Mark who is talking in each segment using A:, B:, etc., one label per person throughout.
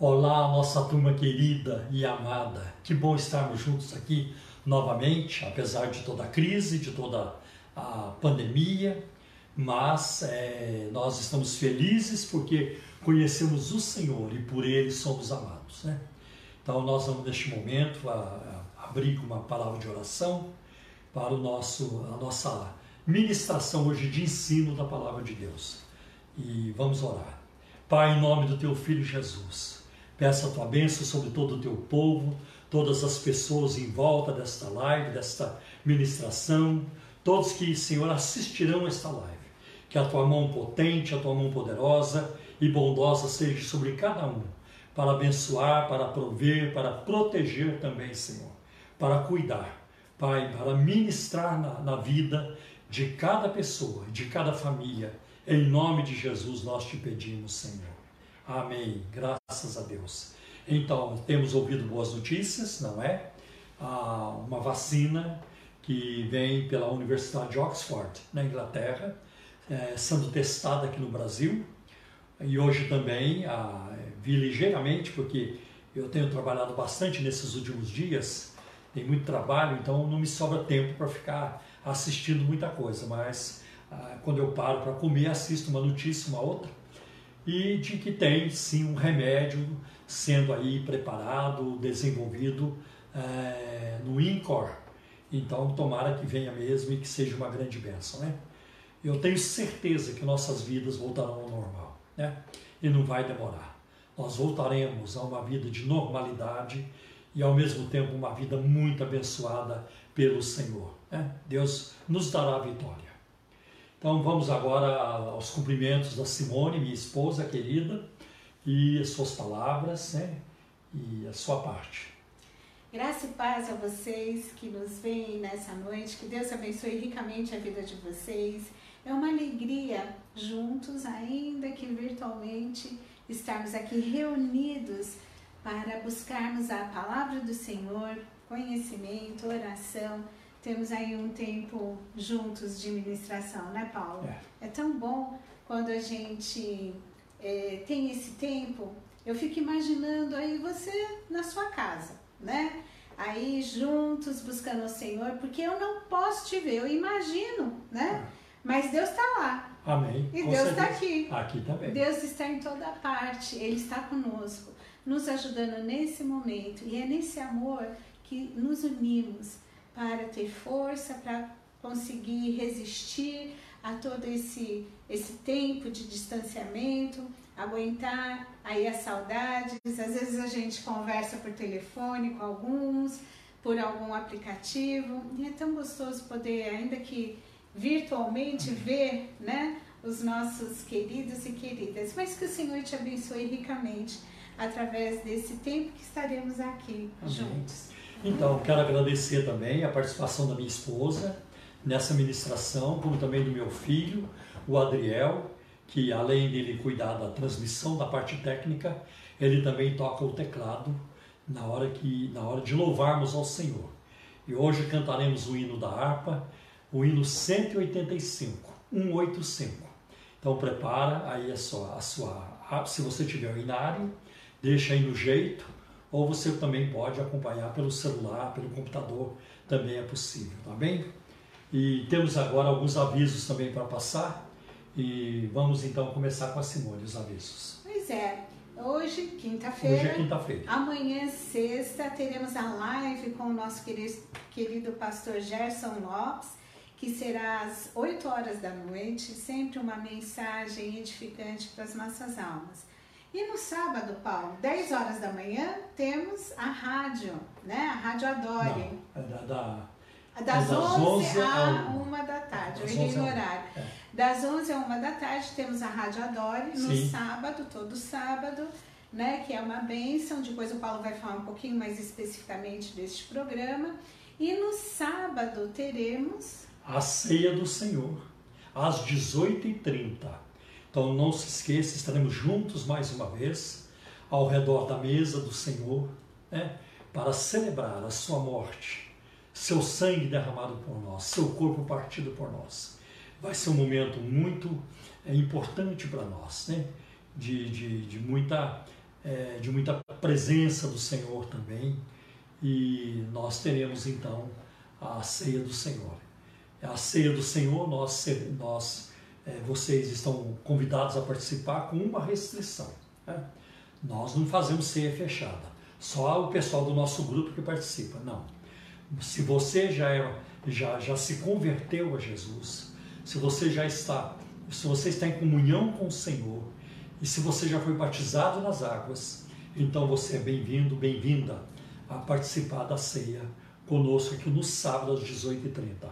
A: Olá, nossa turma querida e amada. Que bom estarmos juntos aqui novamente, apesar de toda a crise, de toda a pandemia, mas é, nós estamos felizes porque conhecemos o Senhor e por Ele somos amados. Né? Então, nós vamos neste momento a, a abrir uma palavra de oração para o nosso, a nossa ministração hoje de ensino da palavra de Deus. E vamos orar. Pai, em nome do Teu Filho Jesus. Peço a tua bênção sobre todo o teu povo, todas as pessoas em volta desta live, desta ministração, todos que, Senhor, assistirão a esta live. Que a tua mão potente, a tua mão poderosa e bondosa seja sobre cada um, para abençoar, para prover, para proteger também, Senhor, para cuidar, Pai, para ministrar na, na vida de cada pessoa, de cada família. Em nome de Jesus nós te pedimos, Senhor. Amém. Graças a Deus. Então, temos ouvido boas notícias, não é? Ah, uma vacina que vem pela Universidade de Oxford, na Inglaterra, é, sendo testada aqui no Brasil. E hoje também ah, vi ligeiramente, porque eu tenho trabalhado bastante nesses últimos dias, tem muito trabalho, então não me sobra tempo para ficar assistindo muita coisa, mas ah, quando eu paro para comer, assisto uma notícia, uma outra e de que tem sim um remédio sendo aí preparado, desenvolvido é, no INCOR. Então, tomara que venha mesmo e que seja uma grande bênção, né? Eu tenho certeza que nossas vidas voltarão ao normal, né? E não vai demorar. Nós voltaremos a uma vida de normalidade e ao mesmo tempo uma vida muito abençoada pelo Senhor. Né? Deus nos dará a vitória. Então vamos agora aos cumprimentos da Simone, minha esposa querida, e as suas palavras, né? E a sua parte.
B: Graça e paz a vocês que nos veem nessa noite. Que Deus abençoe ricamente a vida de vocês. É uma alegria juntos, ainda que virtualmente, estarmos aqui reunidos para buscarmos a palavra do Senhor, conhecimento, oração temos aí um tempo juntos de ministração, né, Paulo? É, é tão bom quando a gente é, tem esse tempo. Eu fico imaginando aí você na sua casa, né? Aí juntos buscando o Senhor, porque eu não posso te ver, eu imagino, né? É. Mas Deus está lá.
A: Amém.
B: E Com Deus está aqui.
A: Aqui também.
B: Deus está em toda parte, Ele está conosco, nos ajudando nesse momento. E é nesse amor que nos unimos para ter força, para conseguir resistir a todo esse, esse tempo de distanciamento, aguentar aí as saudades. Às vezes a gente conversa por telefone com alguns, por algum aplicativo, e é tão gostoso poder, ainda que virtualmente, ver né, os nossos queridos e queridas. Mas que o Senhor te abençoe ricamente através desse tempo que estaremos aqui Amém. juntos.
A: Então, quero agradecer também a participação da minha esposa nessa ministração, como também do meu filho, o Adriel, que além dele cuidar da transmissão da parte técnica, ele também toca o teclado na hora que na hora de louvarmos ao Senhor. E hoje cantaremos o hino da harpa, o hino 185, 185. Então prepara aí a sua, a sua se você tiver o inário, deixa aí no jeito ou você também pode acompanhar pelo celular, pelo computador, também é possível, tá bem? E temos agora alguns avisos também para passar e vamos então começar com a Simone, os avisos.
B: Pois é, hoje, quinta-feira.
A: Hoje é quinta-feira.
B: Amanhã, sexta, teremos a live com o nosso querido, querido pastor Gerson Lopes, que será às 8 horas da noite, sempre uma mensagem edificante para as nossas almas. E no sábado, Paulo, 10 horas da manhã, temos a rádio, né? A Rádio Adore.
A: Não, é da, da,
B: das, é 11, 11 a 1 da tarde, eu errei no horário. É. Das 11 a 1 da tarde temos a Rádio Adore, no Sim. sábado, todo sábado, né? Que é uma bênção. Depois o Paulo vai falar um pouquinho mais especificamente deste programa. E no sábado teremos...
A: A Ceia do Senhor, às 18h30 então não se esqueça, estaremos juntos mais uma vez ao redor da mesa do Senhor, né, para celebrar a sua morte, seu sangue derramado por nós, seu corpo partido por nós. Vai ser um momento muito é, importante para nós, né, de, de, de muita é, de muita presença do Senhor também. E nós teremos então a ceia do Senhor. A ceia do Senhor, nós, nós é, vocês estão convidados a participar com uma restrição. Né? Nós não fazemos ceia fechada, só o pessoal do nosso grupo que participa. Não. Se você já, é, já, já se converteu a Jesus, se você já está, se você está em comunhão com o Senhor, e se você já foi batizado nas águas, então você é bem-vindo, bem-vinda a participar da ceia conosco aqui no sábado às 18h30.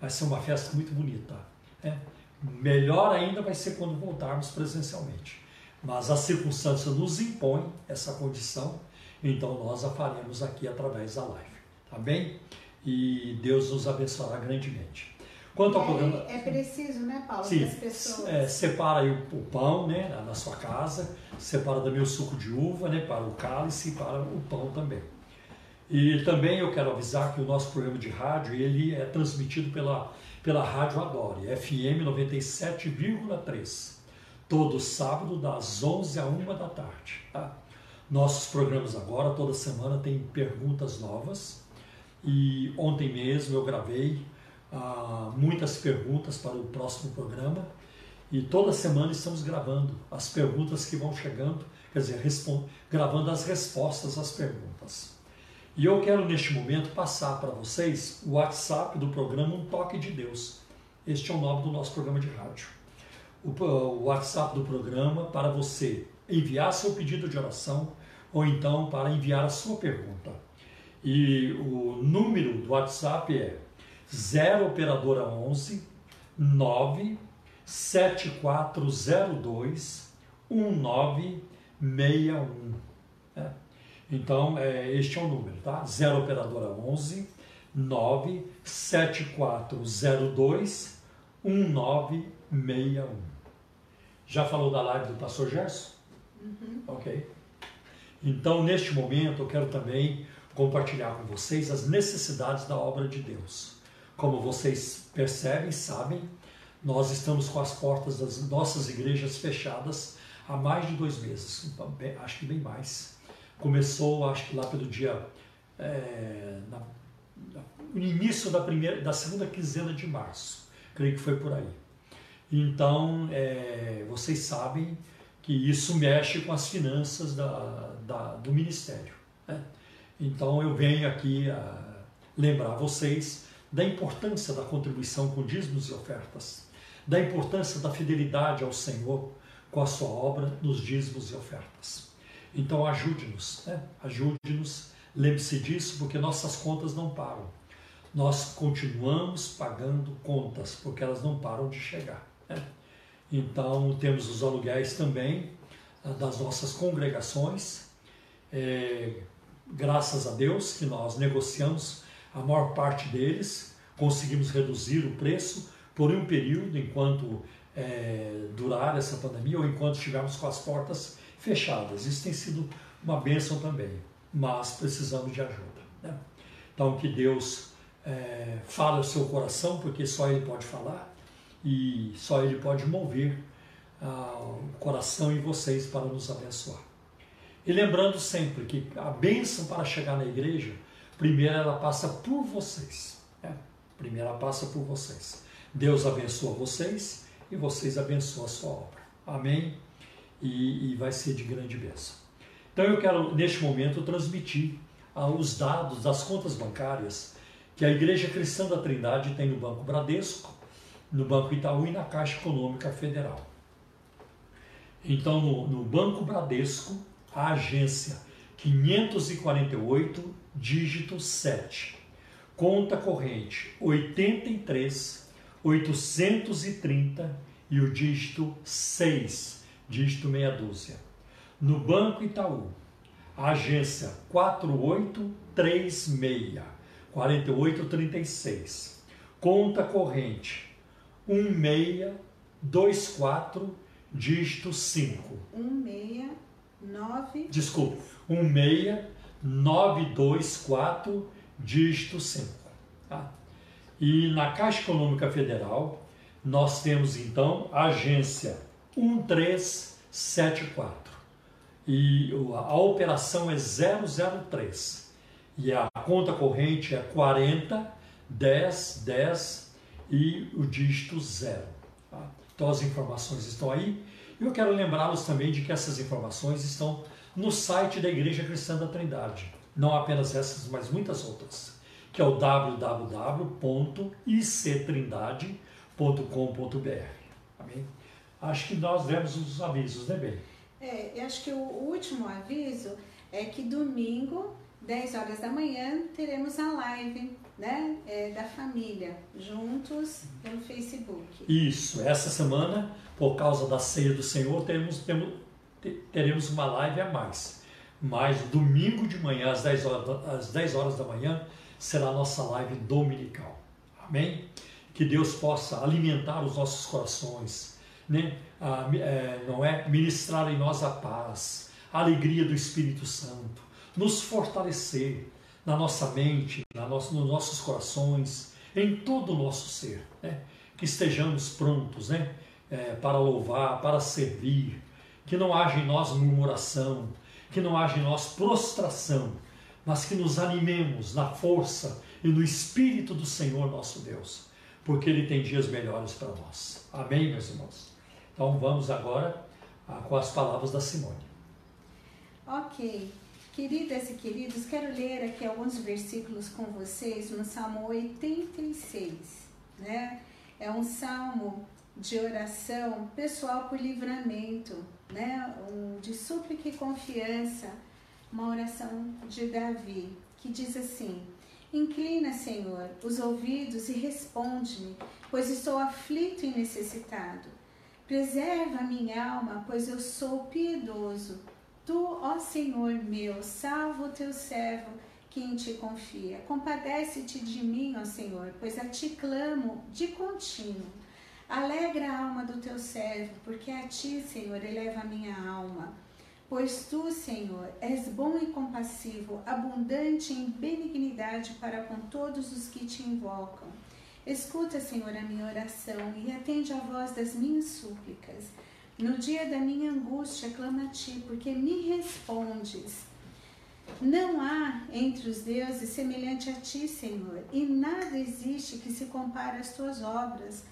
A: Vai ser uma festa muito bonita. Né? Melhor ainda vai ser quando voltarmos presencialmente. Mas a circunstância nos impõe essa condição, então nós a faremos aqui através da live. Tá bem? E Deus nos abençoará grandemente.
B: Quanto ao é, programa. É preciso, né, Paulo?
A: Sim, as pessoas. É, separa aí o, pão, né, na sua casa, separa também o suco de uva, né, para o cálice e para o pão também. E também eu quero avisar que o nosso programa de rádio ele é transmitido pela, pela Rádio Adore, FM 97,3, todo sábado das 11 a 1 da tarde. Tá? Nossos programas agora, toda semana, tem perguntas novas. E ontem mesmo eu gravei ah, muitas perguntas para o próximo programa. E toda semana estamos gravando as perguntas que vão chegando, quer dizer, gravando as respostas às perguntas. E eu quero neste momento passar para vocês o WhatsApp do programa Um Toque de Deus. Este é o nome do nosso programa de rádio. O, WhatsApp do programa para você enviar seu pedido de oração ou então para enviar a sua pergunta. E o número do WhatsApp é 0 operadora 11 9 7402 1961. Então, é, este é o número, tá? 0 operadora 11 9 7402 1961. Já falou da live do pastor Gerson? Uhum. Ok. Então, neste momento, eu quero também compartilhar com vocês as necessidades da obra de Deus. Como vocês percebem, sabem, nós estamos com as portas das nossas igrejas fechadas há mais de dois meses, acho que bem mais. Começou, acho que lá pelo dia. É, na, no início da, primeira, da segunda quinzena de março, creio que foi por aí. Então, é, vocês sabem que isso mexe com as finanças da, da do ministério. Né? Então, eu venho aqui a lembrar vocês da importância da contribuição com dízimos e ofertas, da importância da fidelidade ao Senhor com a sua obra nos dízimos e ofertas. Então ajude-nos, né? ajude-nos, lembre-se disso, porque nossas contas não param. Nós continuamos pagando contas, porque elas não param de chegar. Né? Então temos os aluguéis também ah, das nossas congregações. É, graças a Deus que nós negociamos a maior parte deles, conseguimos reduzir o preço por um período enquanto é, durar essa pandemia ou enquanto estivermos com as portas fechadas. Isso tem sido uma bênção também, mas precisamos de ajuda. Né? Então, que Deus é, fale ao seu coração, porque só Ele pode falar e só Ele pode mover ah, o coração em vocês para nos abençoar. E lembrando sempre que a bênção para chegar na igreja, primeiro ela passa por vocês. Né? Primeiro ela passa por vocês. Deus abençoa vocês e vocês abençoam a sua obra. Amém? E, e vai ser de grande bênção. Então eu quero, neste momento, transmitir ah, os dados das contas bancárias que a Igreja Cristã da Trindade tem no Banco Bradesco, no Banco Itaú e na Caixa Econômica Federal. Então, no, no Banco Bradesco, a agência 548, dígito 7, conta corrente 83 830 e o dígito 6 dígito meia dúzia. No Banco Itaú, agência 4836 4836. Conta corrente 1624 dígito 5.
B: 169
A: Desculpe, 16924 dígito 5. Tá? E na Caixa Econômica Federal, nós temos então a agência 1374. e a operação é 003 e a conta corrente é 40 10 10 e o dígito 0. Tá? Então as informações estão aí. Eu quero lembrá-los também de que essas informações estão no site da Igreja Cristã da Trindade. Não apenas essas, mas muitas outras, que é o www.ictrindade.com.br. Amém? Acho que nós demos os avisos, né, Bem?
B: É, eu acho que o último aviso é que domingo, 10 horas da manhã, teremos a live né, é, da família, juntos pelo Facebook.
A: Isso, essa semana, por causa da ceia do Senhor, teremos, teremos, teremos uma live a mais. Mas domingo de manhã, às 10 horas, às 10 horas da manhã, será a nossa live dominical. Amém? Que Deus possa alimentar os nossos corações, né? Ah, é, não é? Ministrar em nós a paz, a alegria do Espírito Santo, nos fortalecer na nossa mente, na nossa, nos nossos corações, em todo o nosso ser, né? Que estejamos prontos, né? É, para louvar, para servir, que não haja em nós murmuração, que não haja em nós prostração, mas que nos animemos na força e no Espírito do Senhor nosso Deus, porque Ele tem dias melhores para nós. Amém, meus irmãos? Então vamos agora ah, com as palavras da Simone.
B: Ok. Queridas e queridos, quero ler aqui alguns versículos com vocês no Salmo 86, né? É um salmo de oração pessoal por livramento, né? Um, de súplica e confiança, uma oração de Davi, que diz assim: Inclina, Senhor, os ouvidos e responde-me, pois estou aflito e necessitado. Preserva minha alma, pois eu sou piedoso. Tu, ó Senhor meu, salva o teu servo que em ti confia. Compadece-te de mim, ó Senhor, pois a ti clamo de contínuo. Alegra a alma do teu servo, porque a ti, Senhor, eleva a minha alma. Pois tu, Senhor, és bom e compassivo, abundante em benignidade para com todos os que te invocam. Escuta, Senhor, a minha oração e atende a voz das minhas súplicas. No dia da minha angústia, clama a ti, porque me respondes. Não há entre os deuses semelhante a ti, Senhor, e nada existe que se compare às tuas obras.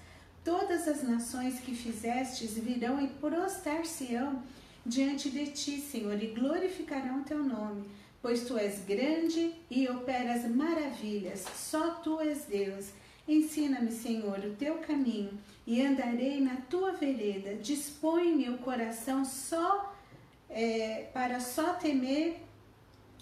B: Todas as nações que fizestes virão e prostar-se-ão diante de ti, Senhor, e glorificarão teu nome, pois tu és grande e operas maravilhas. Só tu és Deus. Ensina-me, Senhor, o teu caminho e andarei na tua vereda. Dispõe-me o coração só é, para só temer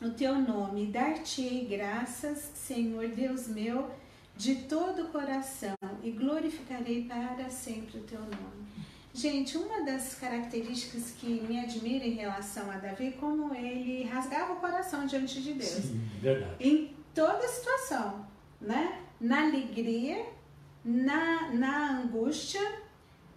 B: o teu nome. Dar-te-ei graças, Senhor Deus meu de todo o coração e glorificarei para sempre o teu nome. Gente, uma das características que me admira em relação a Davi é como ele rasgava o coração diante de Deus.
A: Sim, verdade.
B: Em toda situação, né? Na alegria, na, na angústia,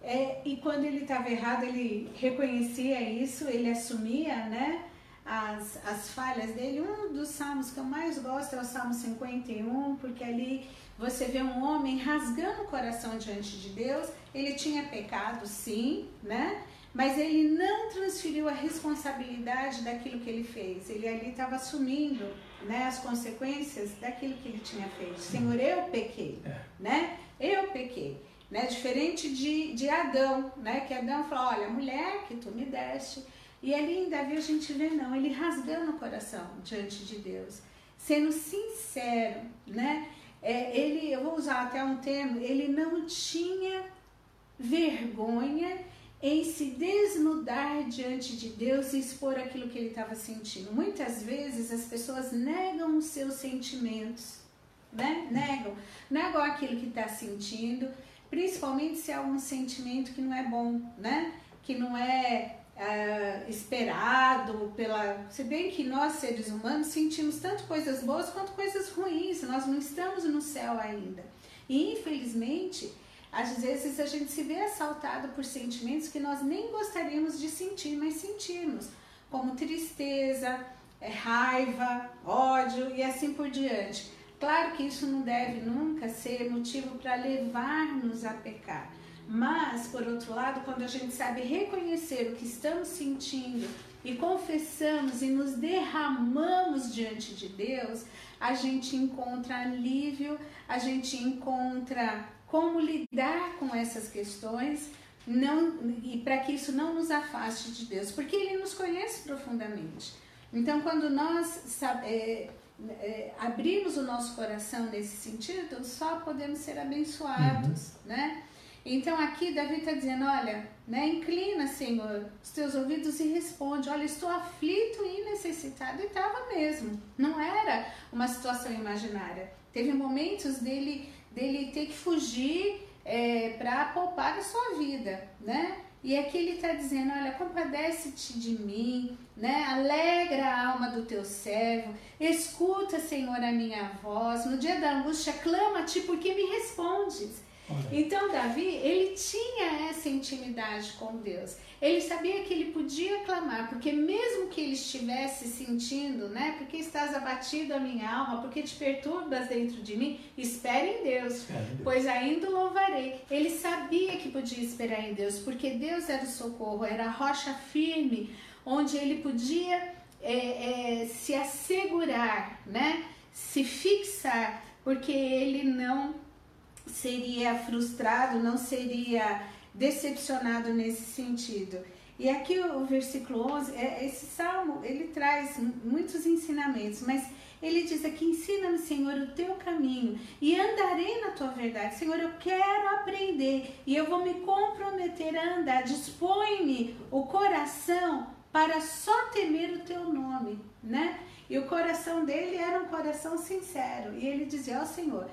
B: é, e quando ele estava errado, ele reconhecia isso, ele assumia, né? As, as falhas dele. Um dos salmos que eu mais gosto é o Salmo 51, porque ali você vê um homem rasgando o coração diante de Deus. Ele tinha pecado, sim, né? Mas ele não transferiu a responsabilidade daquilo que ele fez. Ele ali estava assumindo né, as consequências daquilo que ele tinha feito. Senhor, eu pequei, é. né? Eu pequei. Né? Diferente de, de Adão, né? Que Adão falou, olha, mulher que tu me deste. E ali em Davi a gente vê, não, ele rasgando o coração diante de Deus. Sendo sincero, né? é, ele, eu vou usar até um termo, ele não tinha vergonha em se desnudar diante de Deus e expor aquilo que ele estava sentindo. Muitas vezes as pessoas negam os seus sentimentos, né? Negam, negam aquilo que está sentindo, principalmente se é um sentimento que não é bom, né? Que não é uh, esperado pela. Se bem que nós, seres humanos, sentimos tanto coisas boas quanto coisas ruins, nós não estamos no céu ainda. E infelizmente, às vezes a gente se vê assaltado por sentimentos que nós nem gostaríamos de sentir, mas sentimos, como tristeza, é, raiva, ódio e assim por diante. Claro que isso não deve nunca ser motivo para levar-nos a pecar. Mas, por outro lado, quando a gente sabe reconhecer o que estamos sentindo e confessamos e nos derramamos diante de Deus, a gente encontra alívio, a gente encontra como lidar com essas questões não, e para que isso não nos afaste de Deus, porque Ele nos conhece profundamente. Então, quando nós é, é, abrimos o nosso coração nesse sentido, só podemos ser abençoados, uhum. né? Então aqui Davi está dizendo, olha, né, inclina, Senhor, os teus ouvidos e responde, olha, estou aflito e necessitado. E estava mesmo, não era uma situação imaginária. Teve momentos dele, dele ter que fugir é, para poupar a sua vida, né? E aqui ele está dizendo, olha, compadece-te de mim, né? Alegra a alma do teu servo, escuta, Senhor, a minha voz. No dia da angústia, clama a ti, porque me respondes. Então Davi, ele tinha essa intimidade com Deus. Ele sabia que ele podia clamar, porque mesmo que ele estivesse sentindo, né? Porque estás abatido a minha alma, porque te perturbas dentro de mim, espere em Deus, pois ainda louvarei. Ele sabia que podia esperar em Deus, porque Deus era o socorro, era a rocha firme, onde ele podia é, é, se assegurar, né? Se fixar, porque ele não seria frustrado, não seria decepcionado nesse sentido. E aqui o versículo 11, é, esse salmo, ele traz muitos ensinamentos, mas ele diz aqui: ensina-me, Senhor, o teu caminho e andarei na tua verdade. Senhor, eu quero aprender e eu vou me comprometer a andar. Dispõe-me o coração para só temer o teu nome, né? E o coração dele era um coração sincero. E ele dizia: Ó oh, Senhor,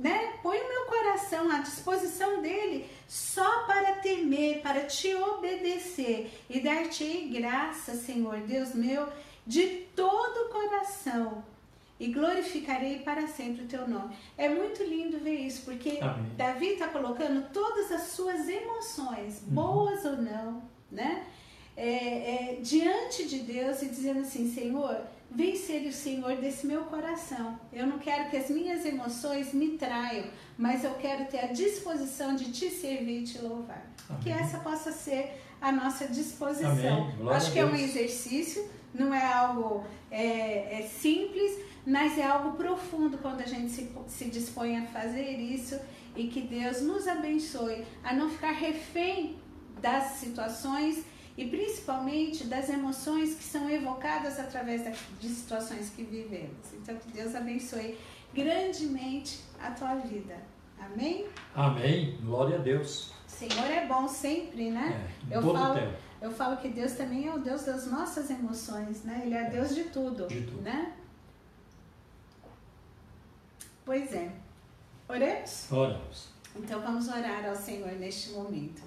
B: né? Põe o meu coração à disposição dele só para temer, para te obedecer e dar-te graça, Senhor Deus meu, de todo o coração. E glorificarei para sempre o teu nome. É muito lindo ver isso, porque Amém. Davi está colocando todas as suas emoções, uhum. boas ou não, né? É, é, diante de Deus e dizendo assim: Senhor, Vem ser o Senhor desse meu coração. Eu não quero que as minhas emoções me traiam, mas eu quero ter a disposição de te servir e te louvar. Amém. Que essa possa ser a nossa disposição. Acho que é um exercício, não é algo é, é simples, mas é algo profundo quando a gente se, se dispõe a fazer isso e que Deus nos abençoe a não ficar refém das situações e principalmente das emoções que são evocadas através de situações que vivemos. Então, que Deus abençoe grandemente a tua vida. Amém?
A: Amém. Glória a Deus.
B: O Senhor é bom sempre, né?
A: É, eu, falo, tempo.
B: eu falo que Deus também é o Deus das nossas emoções, né? Ele é, é. Deus de tudo, de tudo, né? Pois é. Oremos?
A: Oremos.
B: Então vamos orar ao Senhor neste momento.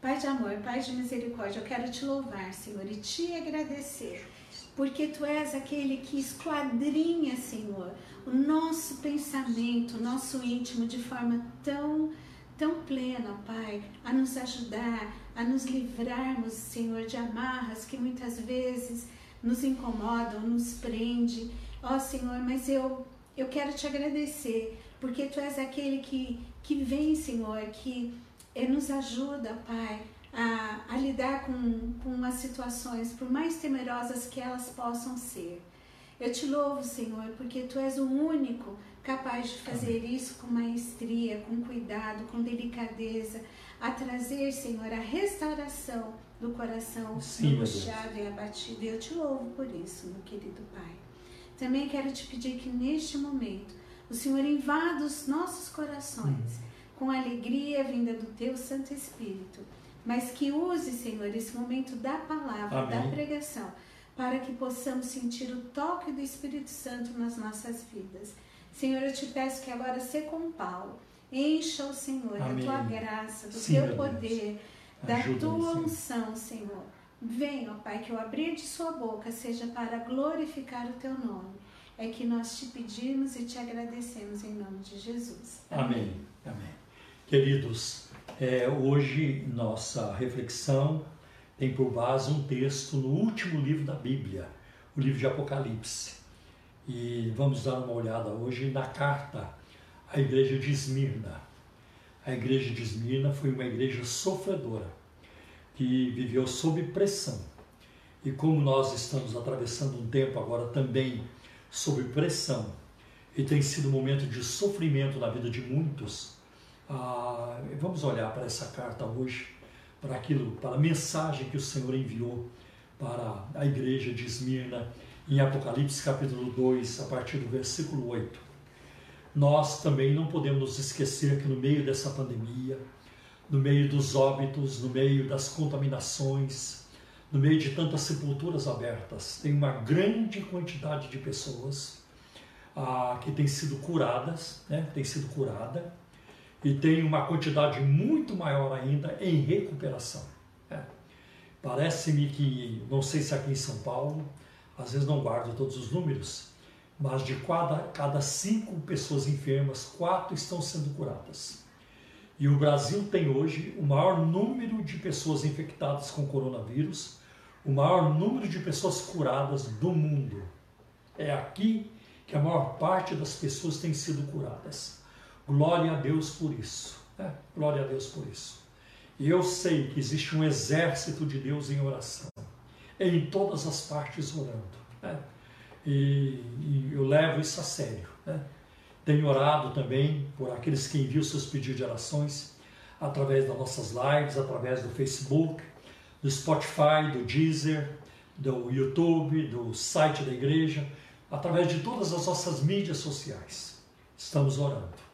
B: Pai de amor, Pai de misericórdia, eu quero te louvar, Senhor, e te agradecer, porque tu és aquele que esquadrinha, Senhor, o nosso pensamento, o nosso íntimo de forma tão, tão plena, Pai, a nos ajudar, a nos livrarmos, Senhor, de amarras que muitas vezes nos incomodam, nos prende. Ó oh, Senhor, mas eu, eu quero te agradecer, porque tu és aquele que, que vem, Senhor, que e nos ajuda, Pai, a, a lidar com, com as situações, por mais temerosas que elas possam ser. Eu te louvo, Senhor, porque Tu és o único capaz de fazer isso com maestria, com cuidado, com delicadeza, a trazer, Senhor, a restauração do coração angustiado e abatido. Eu te louvo por isso, meu querido Pai. Também quero te pedir que neste momento o Senhor invada os nossos corações. Hum com alegria vinda do teu Santo Espírito, mas que use, Senhor, esse momento da palavra, Amém. da pregação, para que possamos sentir o toque do Espírito Santo nas nossas vidas. Senhor, eu te peço que agora seja com Paulo, encha o Senhor Amém. da tua graça, do Sim, teu poder, da tua unção, Senhor. Venha, ó Pai, que o abrir de sua boca seja para glorificar o teu nome. É que nós te pedimos e te agradecemos em nome de Jesus.
A: Amém. Amém. Queridos, é, hoje nossa reflexão tem por base um texto no último livro da Bíblia, o livro de Apocalipse. E vamos dar uma olhada hoje na carta à igreja de Esmirna. A igreja de Esmirna foi uma igreja sofredora, que viveu sob pressão. E como nós estamos atravessando um tempo agora também sob pressão, e tem sido um momento de sofrimento na vida de muitos, ah, vamos olhar para essa carta hoje, para aquilo, para a mensagem que o Senhor enviou para a igreja de Esmirna, em Apocalipse capítulo 2, a partir do versículo 8. Nós também não podemos nos esquecer que no meio dessa pandemia, no meio dos óbitos, no meio das contaminações, no meio de tantas sepulturas abertas, tem uma grande quantidade de pessoas ah, que têm sido curadas, né? tem sido curada, e tem uma quantidade muito maior ainda em recuperação. Né? Parece-me que, não sei se aqui em São Paulo, às vezes não guardo todos os números, mas de cada, cada cinco pessoas enfermas, quatro estão sendo curadas. E o Brasil tem hoje o maior número de pessoas infectadas com coronavírus, o maior número de pessoas curadas do mundo. É aqui que a maior parte das pessoas tem sido curadas. Glória a Deus por isso. Né? Glória a Deus por isso. E eu sei que existe um exército de Deus em oração, em todas as partes orando. Né? E, e, eu levo isso a sério. Né? Tenho orado também por aqueles que enviam seus pedidos de orações através das nossas lives, através do Facebook, do Spotify, do Deezer, do YouTube, do site da igreja, através de todas as nossas mídias sociais. Estamos orando.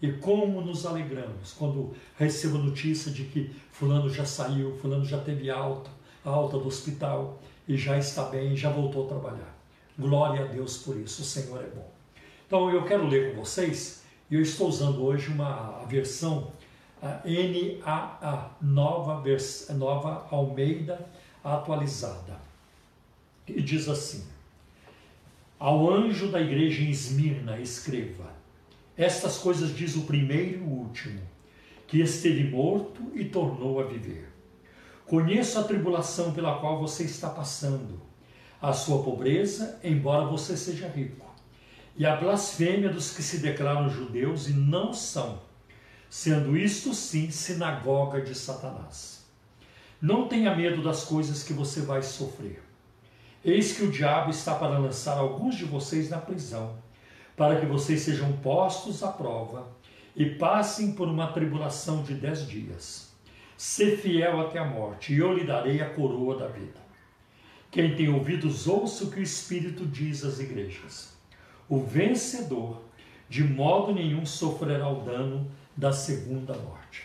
A: E como nos alegramos quando recebo notícia de que fulano já saiu, fulano já teve alta, alta do hospital e já está bem, já voltou a trabalhar. Glória a Deus por isso, o Senhor é bom. Então eu quero ler com vocês, e eu estou usando hoje uma versão a NAA, nova, vers, nova Almeida atualizada. E diz assim: Ao anjo da igreja em Esmirna, escreva: estas coisas diz o primeiro e o último, que esteve morto e tornou a viver. Conheço a tribulação pela qual você está passando, a sua pobreza, embora você seja rico, e a blasfêmia dos que se declaram judeus e não são, sendo isto sim sinagoga de Satanás. Não tenha medo das coisas que você vai sofrer. Eis que o diabo está para lançar alguns de vocês na prisão para que vocês sejam postos à prova e passem por uma tribulação de dez dias. Sê fiel até a morte, e eu lhe darei a coroa da vida. Quem tem ouvidos, ouça o que o Espírito diz às igrejas. O vencedor, de modo nenhum, sofrerá o dano da segunda morte.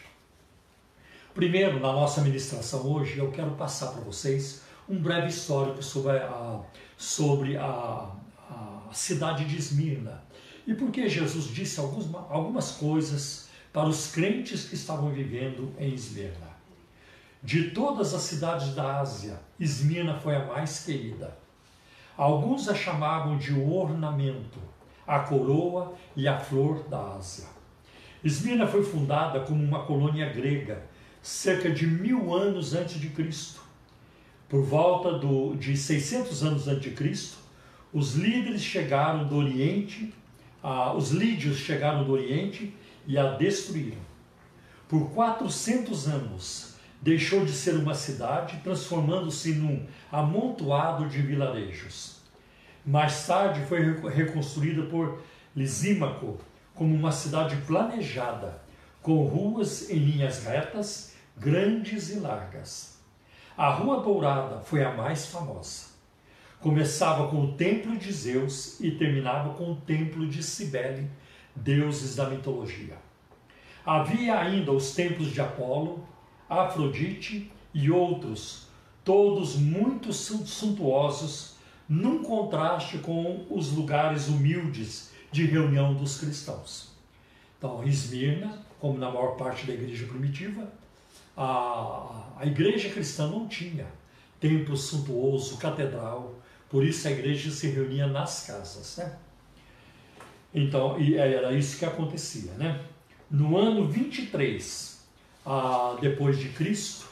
A: Primeiro, na nossa ministração hoje, eu quero passar para vocês um breve histórico sobre a, sobre a cidade de Esmirna. E porque Jesus disse algumas, algumas coisas para os crentes que estavam vivendo em Esmirna. De todas as cidades da Ásia, Esmirna foi a mais querida. Alguns a chamavam de ornamento, a coroa e a flor da Ásia. Esmirna foi fundada como uma colônia grega, cerca de mil anos antes de Cristo. Por volta do, de 600 anos antes de Cristo, os líderes chegaram do Oriente, ah, os lídios chegaram do Oriente e a destruíram. Por 400 anos, deixou de ser uma cidade, transformando-se num amontoado de vilarejos. Mais tarde foi reconstruída por Lisímaco como uma cidade planejada, com ruas em linhas retas, grandes e largas. A Rua Dourada foi a mais famosa. Começava com o templo de Zeus e terminava com o templo de Cibele, deuses da mitologia. Havia ainda os templos de Apolo, Afrodite e outros, todos muito suntuosos, num contraste com os lugares humildes de reunião dos cristãos. Então, Esmirna, como na maior parte da igreja primitiva, a, a igreja cristã não tinha templo suntuoso, catedral, por isso a igreja se reunia nas casas, né? Então, era isso que acontecia, né? No ano 23 ah, depois de Cristo,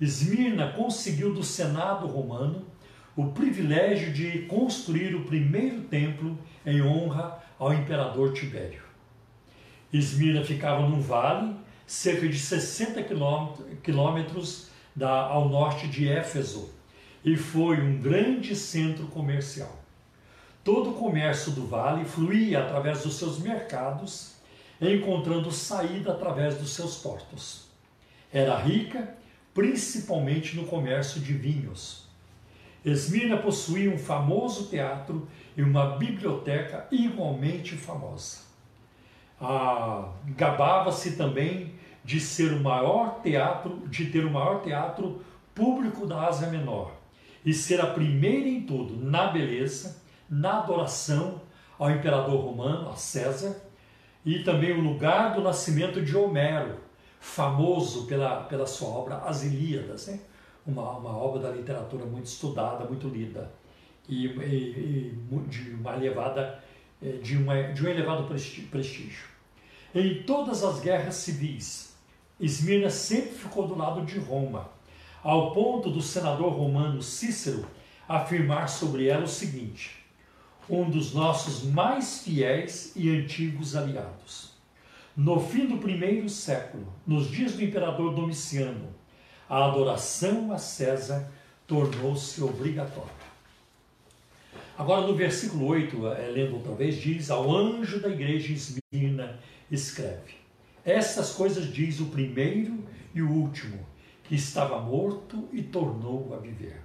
A: Esmirna conseguiu do Senado romano o privilégio de construir o primeiro templo em honra ao imperador Tibério. Esmirna ficava num vale, cerca de 60 quilômetros ao norte de Éfeso, e foi um grande centro comercial. Todo o comércio do vale fluía através dos seus mercados, encontrando saída através dos seus portos. Era rica, principalmente no comércio de vinhos. Esmirna possuía um famoso teatro e uma biblioteca igualmente famosa. Ah, Gabava-se também de ser o maior teatro, de ter o maior teatro público da Ásia Menor e ser a primeira em tudo, na beleza, na adoração ao imperador romano, a César, e também o lugar do nascimento de Homero, famoso pela, pela sua obra As Ilíadas, né? uma, uma obra da literatura muito estudada, muito lida e, e, e de uma elevada eh, de, uma, de um elevado prestígio. Em todas as guerras civis, Esmirna sempre ficou do lado de Roma, ao ponto do senador romano Cícero afirmar sobre ela o seguinte: um dos nossos mais fiéis e antigos aliados. No fim do primeiro século, nos dias do imperador Domiciano, a adoração a César tornou-se obrigatória. Agora, no versículo 8, é, lendo outra vez, diz: Ao anjo da igreja Esmirna, escreve: Estas coisas diz o primeiro e o último, que estava morto e tornou a viver.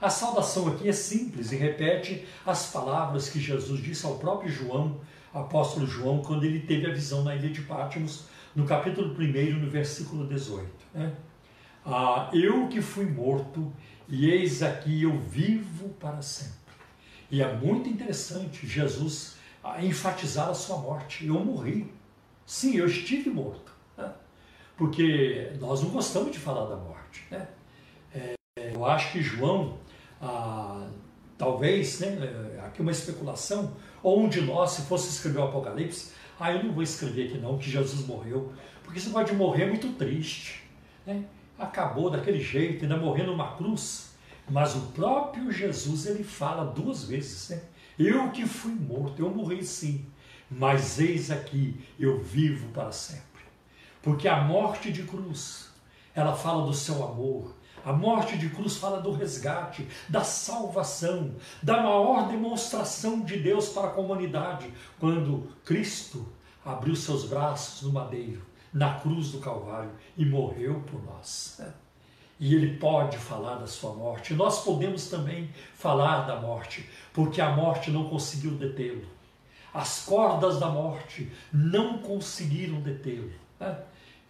A: A saudação aqui é simples e repete as palavras que Jesus disse ao próprio João, apóstolo João, quando ele teve a visão na ilha de Pátimos, no capítulo 1, no versículo 18. Né? Ah, eu que fui morto, e eis aqui eu vivo para sempre. E é muito interessante Jesus enfatizar a sua morte. Eu morri. Sim, eu estive morto porque nós não gostamos de falar da morte. Né? É, eu acho que João, ah, talvez, né, aqui uma especulação, ou um de nós, se fosse escrever o Apocalipse, ah, eu não vou escrever aqui não, que Jesus morreu, porque você pode morrer muito triste. Né? Acabou daquele jeito, ainda morrendo numa cruz. Mas o próprio Jesus, ele fala duas vezes, né? Eu que fui morto, eu morri sim, mas eis aqui, eu vivo para sempre. Porque a morte de cruz, ela fala do seu amor. A morte de cruz fala do resgate, da salvação, da maior demonstração de Deus para a comunidade, quando Cristo abriu seus braços no madeiro, na cruz do Calvário e morreu por nós. E ele pode falar da sua morte. Nós podemos também falar da morte, porque a morte não conseguiu detê-lo. As cordas da morte não conseguiram detê-lo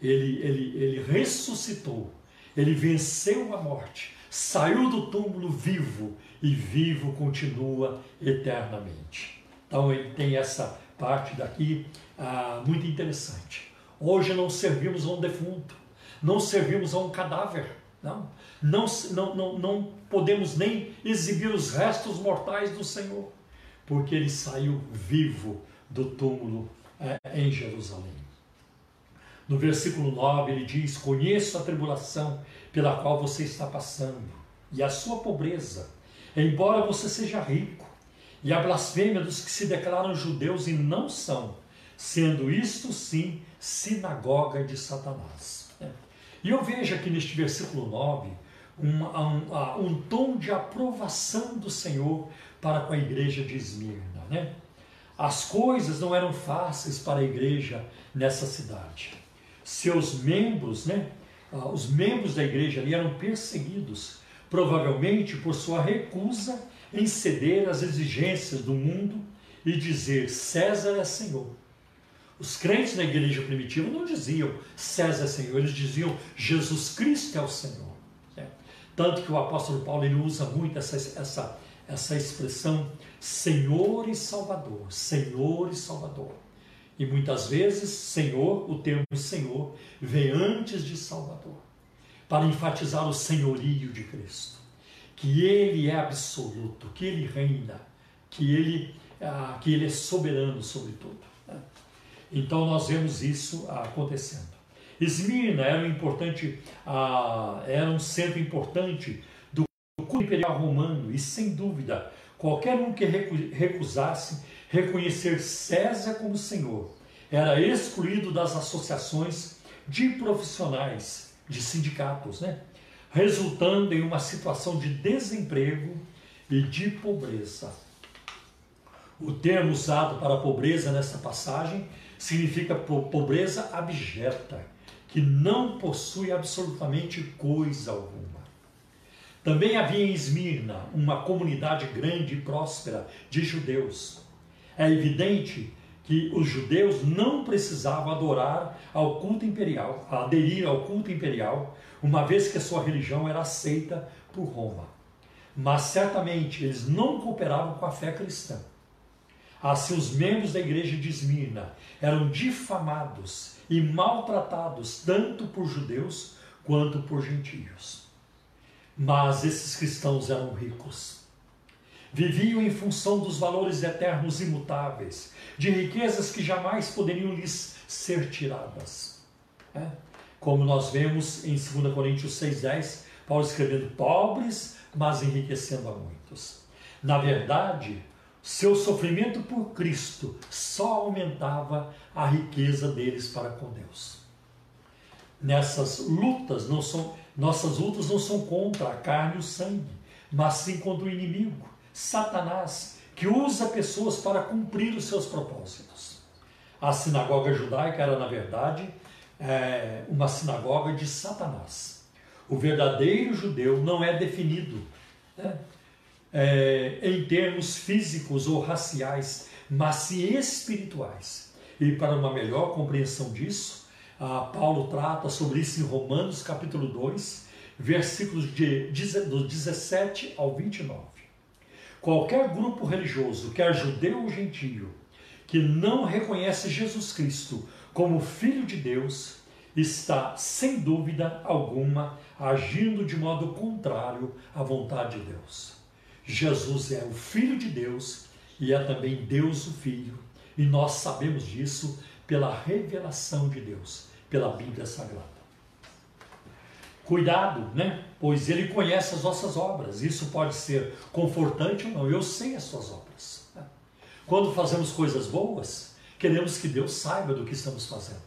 A: ele, ele, ele ressuscitou, ele venceu a morte, saiu do túmulo vivo e vivo continua eternamente. Então ele tem essa parte daqui ah, muito interessante. Hoje não servimos a um defunto, não servimos a um cadáver, não. Não, não, não, não podemos nem exibir os restos mortais do Senhor, porque ele saiu vivo do túmulo é, em Jerusalém. No versículo 9 ele diz: Conheço a tribulação pela qual você está passando e a sua pobreza, embora você seja rico, e a blasfêmia dos que se declaram judeus e não são, sendo isto sim sinagoga de Satanás. É. E eu vejo aqui neste versículo 9 um, um, um tom de aprovação do Senhor para com a igreja de Esmirna. Né? As coisas não eram fáceis para a igreja nessa cidade seus membros, né, ah, os membros da igreja ali eram perseguidos, provavelmente por sua recusa em ceder às exigências do mundo e dizer César é Senhor. Os crentes na igreja primitiva não diziam César é Senhor, eles diziam Jesus Cristo é o Senhor. Tanto que o apóstolo Paulo ele usa muito essa, essa, essa expressão Senhor e Salvador, Senhor e Salvador. E muitas vezes, Senhor, o termo Senhor, vem antes de Salvador, para enfatizar o senhorio de Cristo, que Ele é absoluto, que Ele reina, que Ele, ah, que ele é soberano sobre tudo. Né? Então nós vemos isso acontecendo. Esmirna era um importante, ah, era um centro importante do culto imperial romano e sem dúvida qualquer um que recusasse reconhecer César como Senhor. Era excluído das associações de profissionais, de sindicatos, né? resultando em uma situação de desemprego e de pobreza. O termo usado para pobreza nessa passagem significa pobreza abjeta, que não possui absolutamente coisa alguma. Também havia em Esmirna uma comunidade grande e próspera de judeus. É evidente que os judeus não precisavam adorar ao culto imperial, aderir ao culto imperial, uma vez que a sua religião era aceita por Roma. Mas certamente eles não cooperavam com a fé cristã. Assim, os membros da igreja de Esmirna eram difamados e maltratados tanto por judeus quanto por gentios. Mas esses cristãos eram ricos. Viviam em função dos valores eternos imutáveis, de riquezas que jamais poderiam lhes ser tiradas. É? Como nós vemos em 2 Coríntios 6,10, Paulo escrevendo: pobres, mas enriquecendo a muitos. Na verdade, seu sofrimento por Cristo só aumentava a riqueza deles para com Deus. Nessas lutas, não são, nossas lutas não são contra a carne e o sangue, mas sim contra o inimigo, Satanás, que usa pessoas para cumprir os seus propósitos. A sinagoga judaica era, na verdade, é, uma sinagoga de Satanás. O verdadeiro judeu não é definido né? é, em termos físicos ou raciais, mas sim espirituais. E para uma melhor compreensão disso, Paulo trata sobre isso em Romanos capítulo 2, versículos de, do 17 ao 29. Qualquer grupo religioso, quer judeu ou gentio, que não reconhece Jesus Cristo como Filho de Deus, está, sem dúvida alguma, agindo de modo contrário à vontade de Deus. Jesus é o Filho de Deus e é também Deus o Filho, e nós sabemos disso pela revelação de Deus, pela Bíblia Sagrada. Cuidado, né? Pois ele conhece as nossas obras. Isso pode ser confortante ou não. Eu sei as suas obras. Quando fazemos coisas boas, queremos que Deus saiba do que estamos fazendo.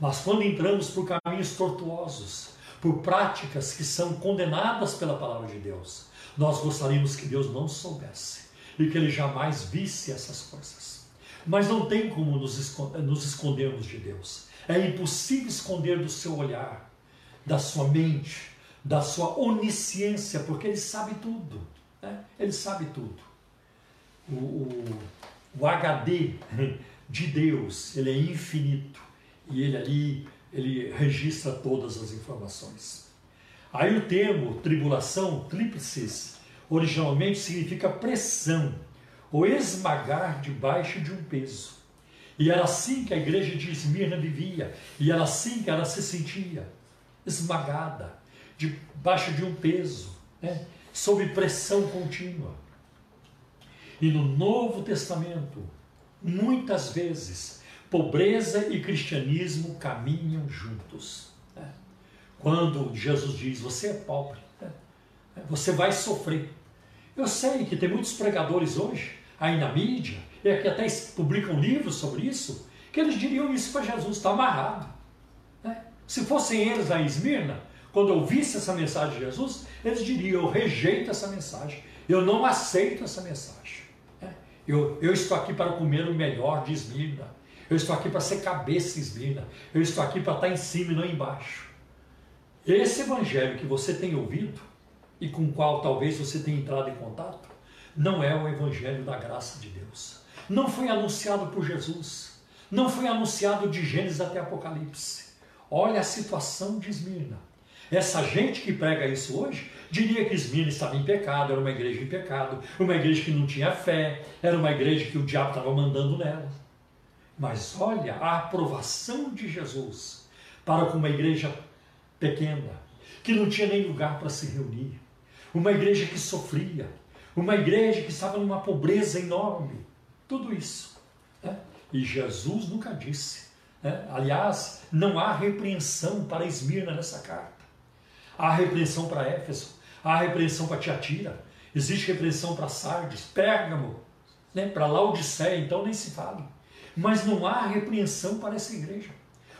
A: Mas quando entramos por caminhos tortuosos, por práticas que são condenadas pela palavra de Deus, nós gostaríamos que Deus não soubesse e que Ele jamais visse essas coisas. Mas não tem como nos, escondermos de Deus. É impossível esconder do seu olhar, da sua mente, da sua onisciência, porque Ele sabe tudo. Né? Ele sabe tudo. O, o, o HD de Deus, ele é infinito e ele ali ele registra todas as informações. Aí o termo tribulação, tríplices, originalmente significa pressão, ou esmagar debaixo de um peso. E era assim que a igreja de Esmirna vivia, e era assim que ela se sentia, esmagada, debaixo de um peso, né? sob pressão contínua. E no Novo Testamento, muitas vezes, pobreza e cristianismo caminham juntos. Quando Jesus diz, você é pobre, né? você vai sofrer. Eu sei que tem muitos pregadores hoje, aí na mídia, e que até publicam livros sobre isso, que eles diriam isso para Jesus, está amarrado. Se fossem eles a Esmirna, quando eu ouvisse essa mensagem de Jesus, eles diriam, eu rejeito essa mensagem, eu não aceito essa mensagem. Né? Eu, eu estou aqui para comer o melhor de Esmirna, eu estou aqui para ser cabeça Esmirna, eu estou aqui para estar em cima e não embaixo. Esse evangelho que você tem ouvido e com o qual talvez você tenha entrado em contato, não é o evangelho da graça de Deus. Não foi anunciado por Jesus. Não foi anunciado de Gênesis até Apocalipse. Olha a situação de Esmirna. Essa gente que prega isso hoje diria que Esmirna estava em pecado, era uma igreja em pecado, uma igreja que não tinha fé, era uma igreja que o diabo estava mandando nela. Mas olha a aprovação de Jesus para com uma igreja pequena, que não tinha nem lugar para se reunir, uma igreja que sofria, uma igreja que estava numa pobreza enorme, tudo isso. Né? E Jesus nunca disse. Né? Aliás, não há repreensão para Esmirna nessa carta. Há repreensão para Éfeso, há repreensão para Tiatira, existe repreensão para Sardes, Pérgamo, né? para Laodiceia, então nem se fala. Mas não há repreensão para essa igreja.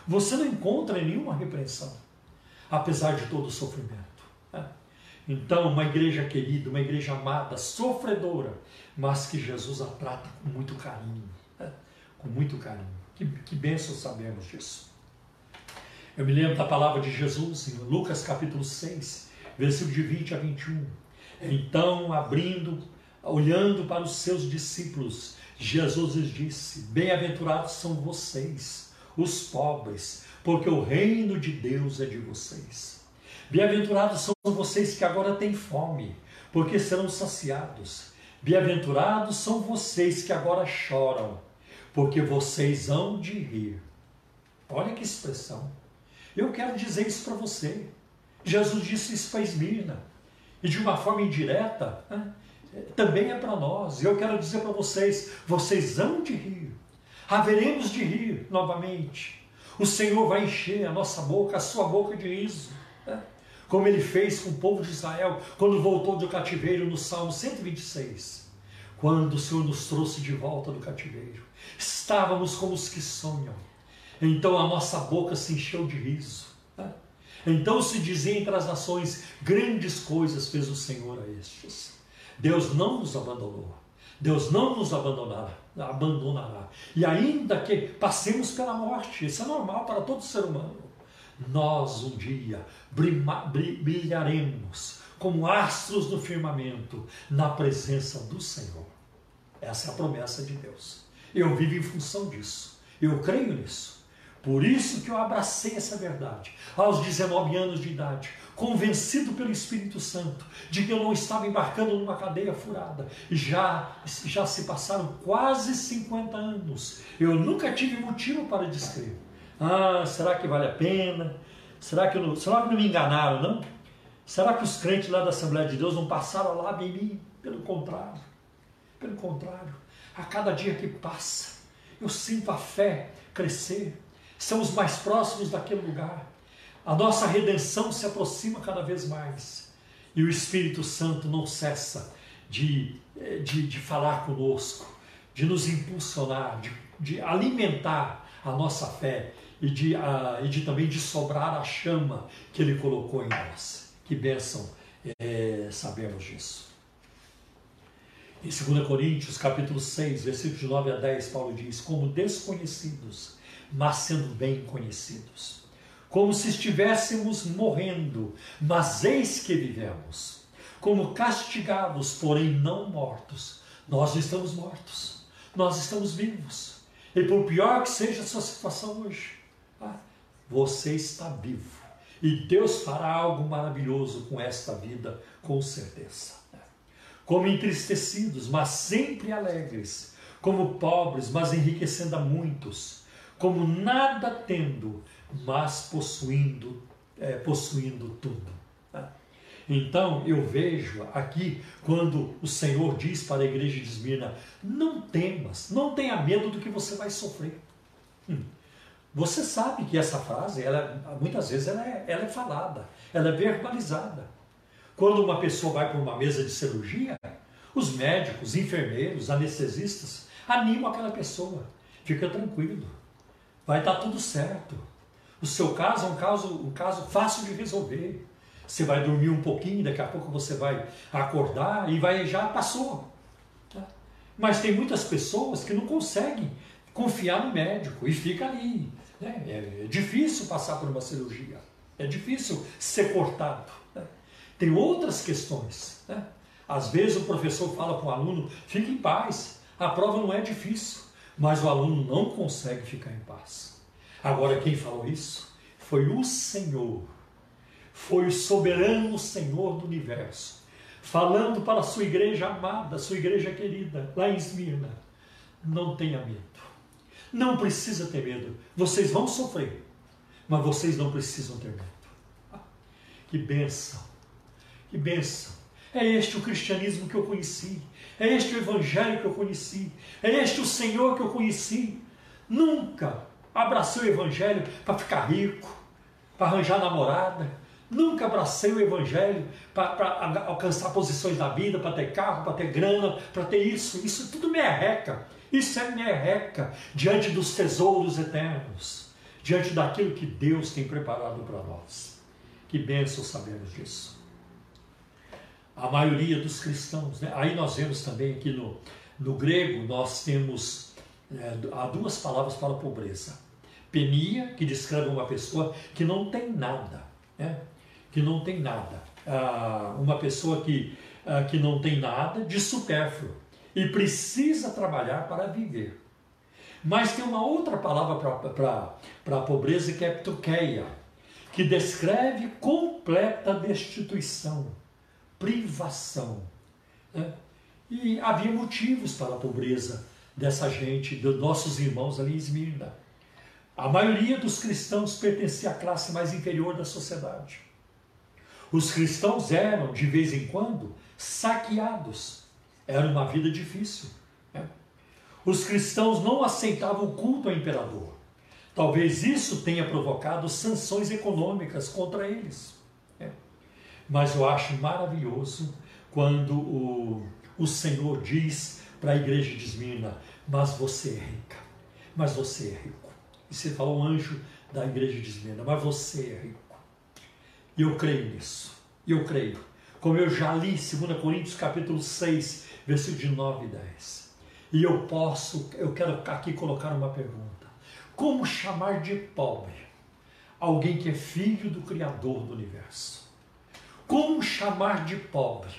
A: Você não encontra nenhuma repreensão apesar de todo o sofrimento. Então, uma igreja querida, uma igreja amada, sofredora, mas que Jesus a trata com muito carinho, né? com muito carinho. Que, que bênção sabemos disso. Eu me lembro da palavra de Jesus em Lucas capítulo 6, versículo de 20 a 21. Então, abrindo, olhando para os seus discípulos, Jesus lhes disse: Bem-aventurados são vocês, os pobres, porque o reino de Deus é de vocês. Bem-aventurados são vocês que agora têm fome, porque serão saciados. Bem-aventurados são vocês que agora choram, porque vocês hão de rir. Olha que expressão. Eu quero dizer isso para você. Jesus disse isso para Esmirna. E de uma forma indireta, né, também é para nós. E eu quero dizer para vocês: vocês hão de rir. Haveremos de rir novamente. O Senhor vai encher a nossa boca, a sua boca de riso. Né? Como ele fez com o povo de Israel quando voltou do cativeiro no Salmo 126. Quando o Senhor nos trouxe de volta do cativeiro. Estávamos como os que sonham então a nossa boca se encheu de riso. Né? Então se dizia entre as nações: grandes coisas fez o Senhor a estes. Deus não nos abandonou. Deus não nos abandonará, abandonará. E ainda que passemos pela morte, isso é normal para todo ser humano, nós um dia brilharemos como astros no firmamento na presença do Senhor. Essa é a promessa de Deus. Eu vivo em função disso. Eu creio nisso. Por isso que eu abracei essa verdade aos 19 anos de idade, convencido pelo Espírito Santo de que eu não estava embarcando numa cadeia furada. Já, já se passaram quase 50 anos. Eu nunca tive motivo para descrever. Ah, será que vale a pena? Será que, não, será que não me enganaram, não? Será que os crentes lá da Assembleia de Deus não passaram lá em mim? Pelo contrário. Pelo contrário. A cada dia que passa, eu sinto a fé crescer estamos mais próximos daquele lugar. A nossa redenção se aproxima cada vez mais. E o Espírito Santo não cessa de, eh, de, de falar conosco, de nos impulsionar, de, de alimentar a nossa fé e de, uh, e de também de sobrar a chama que Ele colocou em nós. Que bênção é, sabemos disso. Em 2 Coríntios, capítulo 6, versículos de 9 a 10, Paulo diz: Como desconhecidos mas sendo bem conhecidos. Como se estivéssemos morrendo, mas eis que vivemos. Como castigados, porém não mortos. Nós estamos mortos, nós estamos vivos. E por pior que seja a sua situação hoje, ah, você está vivo. E Deus fará algo maravilhoso com esta vida, com certeza. Como entristecidos, mas sempre alegres. Como pobres, mas enriquecendo a muitos como nada tendo, mas possuindo, é, possuindo tudo. Né? Então eu vejo aqui quando o Senhor diz para a igreja de Esmirna: não temas, não tenha medo do que você vai sofrer. Hum. Você sabe que essa frase, ela, muitas vezes, ela é, ela é falada, ela é verbalizada. Quando uma pessoa vai para uma mesa de cirurgia, os médicos, enfermeiros, anestesistas animam aquela pessoa. Fica tranquilo vai estar tudo certo. O seu caso é um caso, um caso fácil de resolver. Você vai dormir um pouquinho, daqui a pouco você vai acordar e vai já passou. Tá? Mas tem muitas pessoas que não conseguem confiar no médico e fica ali. Né? É, é difícil passar por uma cirurgia. É difícil ser cortado. Tem outras questões. Né? Às vezes o professor fala para o aluno: fique em paz, a prova não é difícil mas o aluno não consegue ficar em paz. Agora, quem falou isso foi o Senhor, foi o soberano Senhor do universo, falando para a sua igreja amada, sua igreja querida, lá em Esmirna: não tenha medo, não precisa ter medo, vocês vão sofrer, mas vocês não precisam ter medo. Ah, que benção, que benção. É este o cristianismo que eu conheci. É este o evangelho que eu conheci. É este o Senhor que eu conheci. Nunca abracei o evangelho para ficar rico, para arranjar namorada. Nunca abracei o evangelho para alcançar posições na vida, para ter carro, para ter grana, para ter isso. Isso tudo me arreca. Isso é merreca diante dos tesouros eternos, diante daquilo que Deus tem preparado para nós. Que bênção sabemos disso. A maioria dos cristãos. Né? Aí nós vemos também aqui no, no grego, nós temos é, há duas palavras para pobreza. Penia, que descreve uma pessoa que não tem nada, né? que não tem nada. Ah, uma pessoa que, ah, que não tem nada de supérfluo e precisa trabalhar para viver. Mas tem uma outra palavra para a pobreza que é ptuqueia, que descreve completa destituição, privação. Né? E havia motivos para a pobreza dessa gente, dos nossos irmãos ali em Esmirna. A maioria dos cristãos pertencia à classe mais inferior da sociedade. Os cristãos eram, de vez em quando, saqueados. Era uma vida difícil. Né? Os cristãos não aceitavam o culto ao imperador. Talvez isso tenha provocado sanções econômicas contra eles. Mas eu acho maravilhoso quando o, o Senhor diz para a igreja de Esmirna: Mas você é rica, mas você é rico. E você fala o anjo da igreja de Esmirna: Mas você é rico. E eu creio nisso. Eu creio. Como eu já li 2 Coríntios capítulo 6, versículo de 9 e 10. E eu posso, eu quero aqui colocar uma pergunta. Como chamar de pobre alguém que é filho do Criador do universo? Como chamar de pobre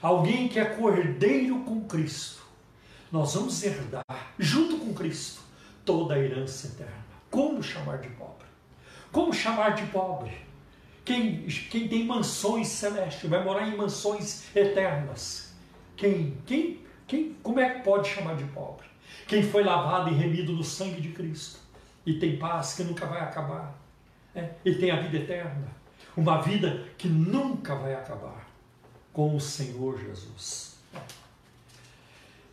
A: alguém que é cordeiro com Cristo? Nós vamos herdar, junto com Cristo, toda a herança eterna. Como chamar de pobre? Como chamar de pobre? Quem, quem tem mansões celestes vai morar em mansões eternas. Quem, quem, quem, como é que pode chamar de pobre? Quem foi lavado e remido no sangue de Cristo e tem paz que nunca vai acabar. Né? E tem a vida eterna. Uma vida que nunca vai acabar com o Senhor Jesus.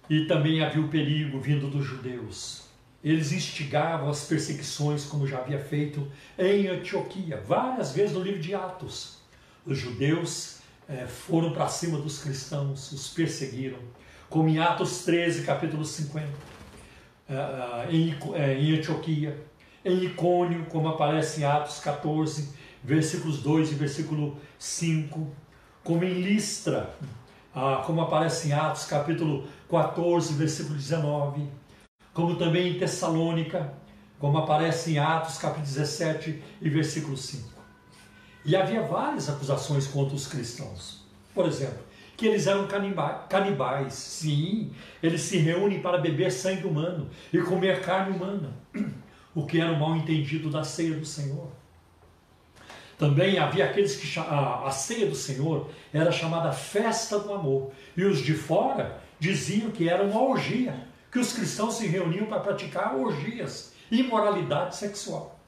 A: E também havia o perigo vindo dos judeus eles instigavam as perseguições, como já havia feito em Antioquia, várias vezes no livro de Atos. Os judeus eh, foram para cima dos cristãos, os perseguiram, como em Atos 13, capítulo 50, eh, em, eh, em Antioquia, em Icônio, como aparece em Atos 14, versículos 2 e versículo 5, como em Listra, ah, como aparece em Atos capítulo 14, versículo 19 como também em Tessalônica, como aparece em Atos capítulo 17 e versículo 5. E havia várias acusações contra os cristãos. Por exemplo, que eles eram canibais. Sim, eles se reúnem para beber sangue humano e comer carne humana, o que era um mal entendido da ceia do Senhor. Também havia aqueles que a, ceia do Senhor era chamada festa do amor, e os de fora diziam que era uma orgia que os cristãos se reuniam para praticar orgias, imoralidade sexual.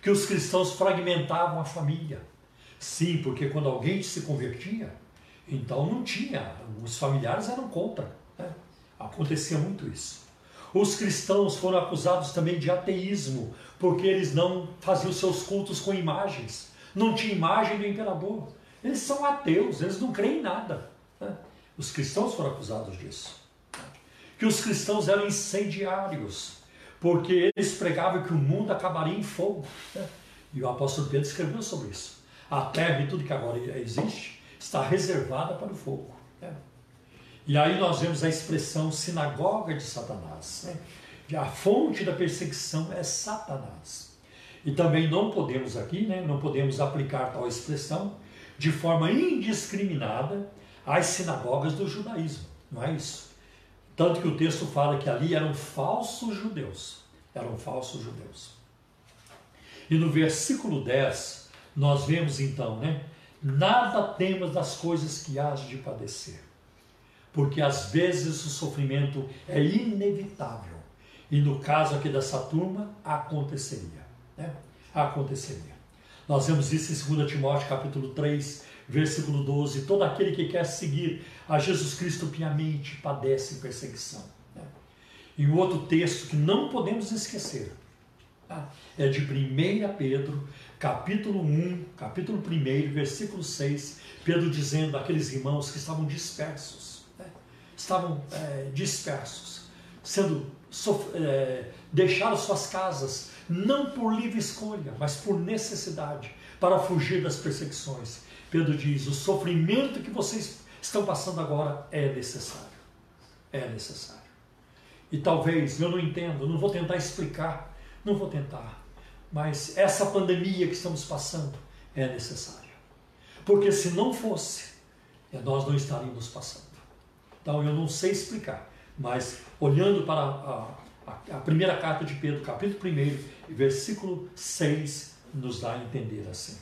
A: Que os cristãos fragmentavam a família. Sim, porque quando alguém se convertia, então não tinha, os familiares eram contra. Né? Acontecia muito isso. Os cristãos foram acusados também de ateísmo, porque eles não faziam seus cultos com imagens. Não tinha imagem do imperador. Eles são ateus, eles não creem em nada. Né? Os cristãos foram acusados disso que os cristãos eram incendiários, porque eles pregavam que o mundo acabaria em fogo. Né? E o apóstolo Pedro escreveu sobre isso. A terra e tudo que agora existe está reservada para o fogo. Né? E aí nós vemos a expressão sinagoga de Satanás. Né? A fonte da perseguição é Satanás. E também não podemos aqui, né, não podemos aplicar tal expressão de forma indiscriminada às sinagogas do judaísmo. Não é isso? Tanto que o texto fala que ali eram falsos judeus. Eram falsos judeus. E no versículo 10, nós vemos então, né? Nada temas das coisas que has de padecer, porque às vezes o sofrimento é inevitável. E no caso aqui dessa turma, aconteceria. Né? Aconteceria. Nós vemos isso em 2 Timóteo capítulo 3, versículo 12: todo aquele que quer seguir a Jesus Cristo piamente padece perseguição. Né? E o outro texto que não podemos esquecer tá? é de 1 Pedro, capítulo 1, capítulo 1, versículo 6, Pedro dizendo àqueles irmãos que estavam dispersos? Estavam é, dispersos, sendo é, deixaram suas casas, não por livre escolha, mas por necessidade, para fugir das perseguições. Pedro diz: o sofrimento que vocês estão passando agora é necessário. É necessário. E talvez, eu não entendo, não vou tentar explicar, não vou tentar, mas essa pandemia que estamos passando é necessária. Porque se não fosse, nós não estaríamos passando. Então eu não sei explicar, mas olhando para a, a, a primeira carta de Pedro, capítulo 1, versículo 6, nos dá a entender assim.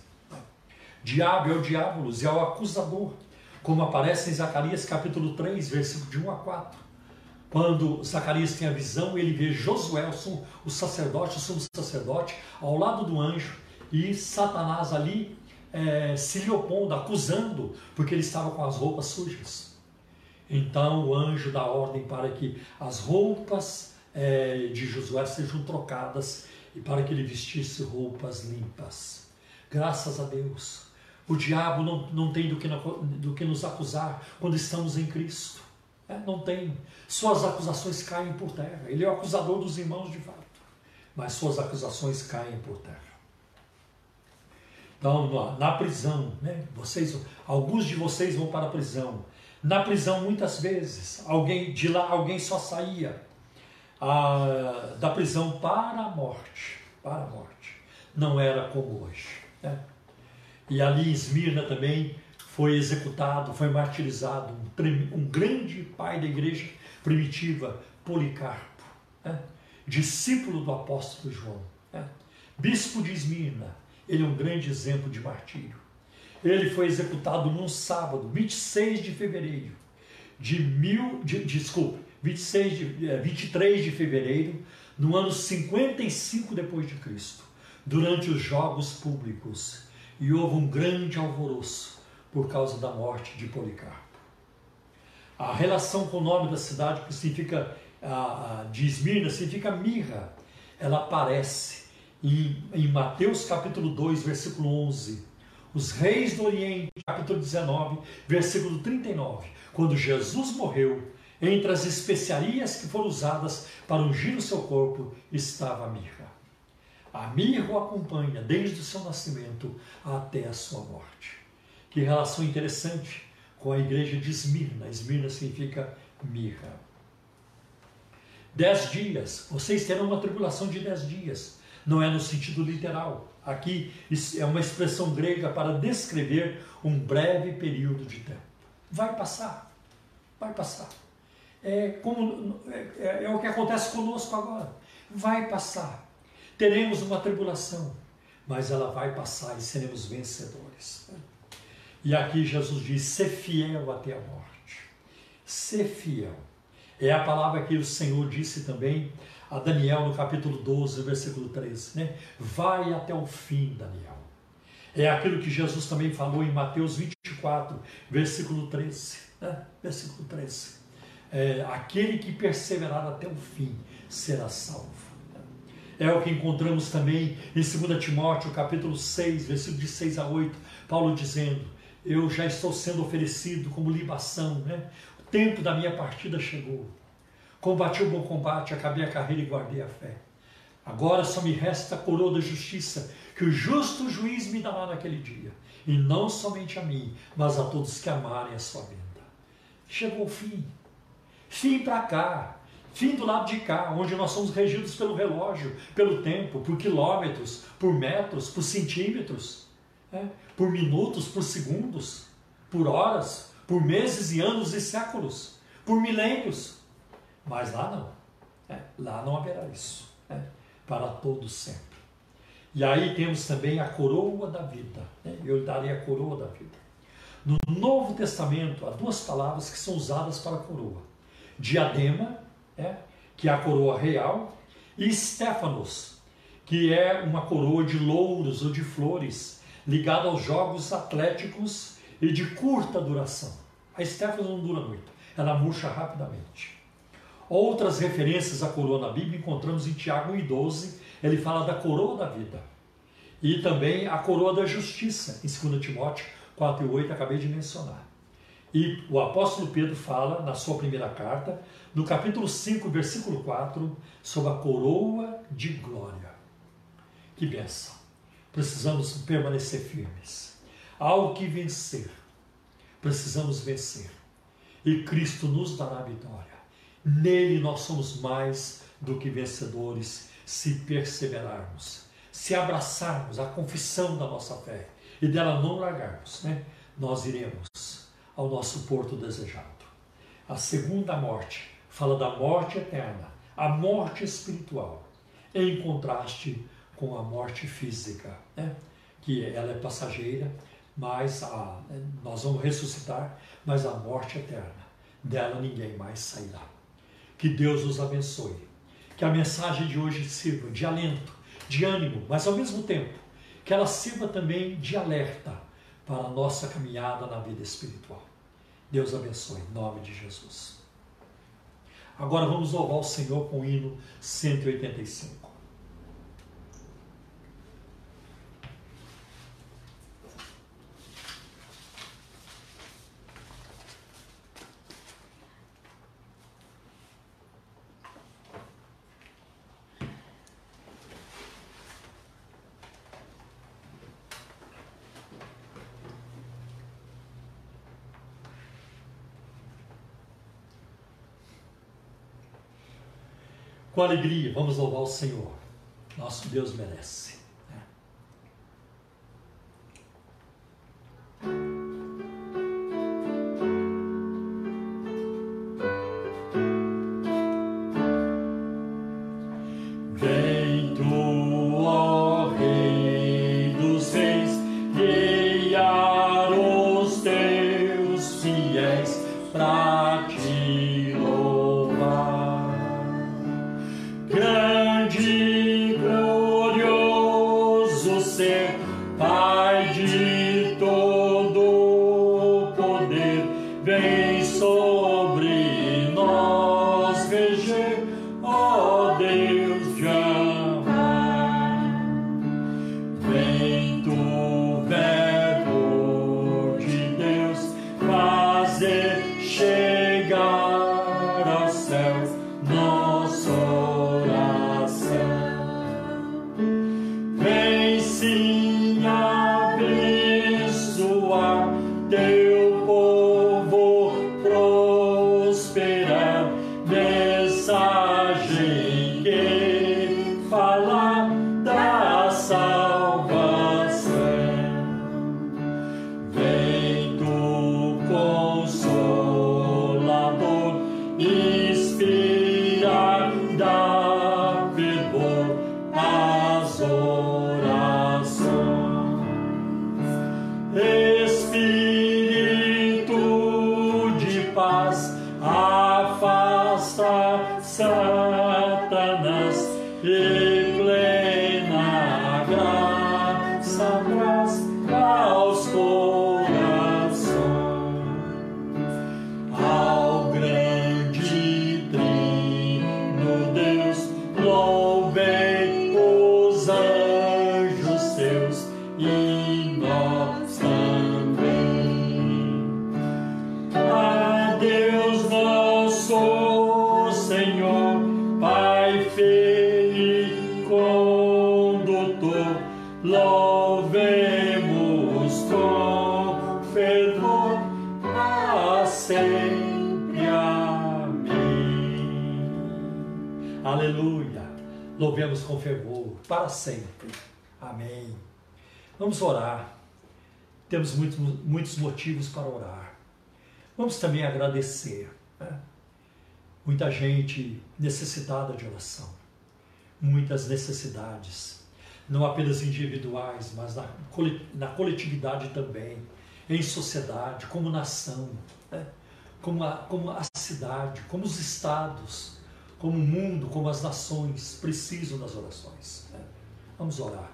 A: Diabo é o diabolos, é o acusador, como aparece em Zacarias capítulo 3, versículo de 1 a 4. Quando Zacarias tem a visão, ele vê Josué, o sacerdote, o sumo sacerdote, ao lado do anjo, e Satanás ali é, se lhe opondo, acusando, porque ele estava com as roupas sujas. Então o anjo dá ordem para que as roupas é, de Josué sejam trocadas e para que ele vestisse roupas limpas. Graças a Deus. O diabo não, não tem do que, do que nos acusar quando estamos em Cristo. É, não tem. Suas acusações caem por terra. Ele é o acusador dos irmãos de fato. Mas suas acusações caem por terra. Então, na prisão, né? Vocês, alguns de vocês vão para a prisão. Na prisão, muitas vezes, alguém de lá, alguém só saía ah, da prisão para a morte, para a morte. Não era como hoje. Né? E ali em Esmirna também foi executado, foi martirizado um, um grande pai da igreja primitiva, Policarpo, né? discípulo do apóstolo João, né? bispo de Esmirna ele é um grande exemplo de martírio. Ele foi executado num sábado, 26 de fevereiro de mil, de, desculpe, 26 de, 23 é, de fevereiro, no ano 55 depois de Cristo, durante os jogos públicos, e houve um grande alvoroço por causa da morte de Policarpo. A relação com o nome da cidade, que significa de Esmirna, significa mirra. Ela aparece em, em Mateus capítulo 2, versículo 11. Os reis do Oriente, capítulo 19, versículo 39. Quando Jesus morreu, entre as especiarias que foram usadas para ungir o seu corpo estava a mirra. A mirra o acompanha desde o seu nascimento até a sua morte. Que relação interessante com a igreja de Esmirna. Esmirna significa mirra. Dez dias, vocês terão uma tribulação de dez dias não é no sentido literal. Aqui é uma expressão grega para descrever um breve período de tempo. Vai passar, vai passar. É, como, é, é o que acontece conosco agora. Vai passar. Teremos uma tribulação, mas ela vai passar e seremos vencedores. E aqui Jesus diz: ser fiel até a morte. Ser fiel. É a palavra que o Senhor disse também a Daniel no capítulo 12, versículo 13, né? Vai até o fim, Daniel. É aquilo que Jesus também falou em Mateus 24, versículo 13, né? Versículo 13. É, aquele que perseverar até o fim será salvo. É o que encontramos também em 2 Timóteo, capítulo 6, versículo de 6 a 8, Paulo dizendo: Eu já estou sendo oferecido como libação, né? O tempo da minha partida chegou. Combati o bom combate, acabei a carreira e guardei a fé. Agora só me resta a coroa da justiça, que o justo juiz me dará naquele dia. E não somente a mim, mas a todos que amarem a sua vinda. Chegou o fim. Fim para cá. Fim do lado de cá, onde nós somos regidos pelo relógio, pelo tempo, por quilômetros, por metros, por centímetros, né? por minutos, por segundos, por horas, por meses e anos e séculos, por milênios. Mas lá não. É, lá não haverá isso. É, para todos sempre. E aí temos também a coroa da vida. Né? Eu lhe darei a coroa da vida. No Novo Testamento, há duas palavras que são usadas para coroa: diadema, é, que é a coroa real, e Stefanos, que é uma coroa de louros ou de flores, ligada aos jogos atléticos e de curta duração. A Stefanos não dura muito, ela murcha rapidamente. Outras referências à coroa na Bíblia encontramos em Tiago 1,12, ele fala da coroa da vida. E também a coroa da justiça, em 2 Timóteo 4,8, acabei de mencionar. E o apóstolo Pedro fala, na sua primeira carta, no capítulo 5, versículo 4, sobre a coroa de glória. Que benção! Precisamos permanecer firmes. Há o que vencer. Precisamos vencer. E Cristo nos dará a vitória. Nele nós somos mais do que vencedores se perseverarmos, se abraçarmos a confissão da nossa fé e dela não largarmos, né? Nós iremos ao nosso porto desejado. A segunda morte fala da morte eterna, a morte espiritual, em contraste com a morte física, né? que ela é passageira, mas a, nós vamos ressuscitar, mas a morte eterna, dela ninguém mais sairá. Que Deus os abençoe. Que a mensagem de hoje sirva de alento, de ânimo, mas ao mesmo tempo que ela sirva também de alerta para a nossa caminhada na vida espiritual. Deus abençoe, em nome de Jesus. Agora vamos louvar o Senhor com o hino 185. Com alegria, vamos louvar o Senhor. Nosso Deus merece. Boss. Louvemos com fervor para sempre. Amém. Vamos orar. Temos muitos, muitos motivos para orar. Vamos também agradecer. Né? Muita gente necessitada de oração. Muitas necessidades. Não apenas individuais, mas na, na coletividade também. Em sociedade, como nação. Né? Como, a, como a cidade, como os estados como o mundo, como as nações precisam das orações. Né? Vamos orar.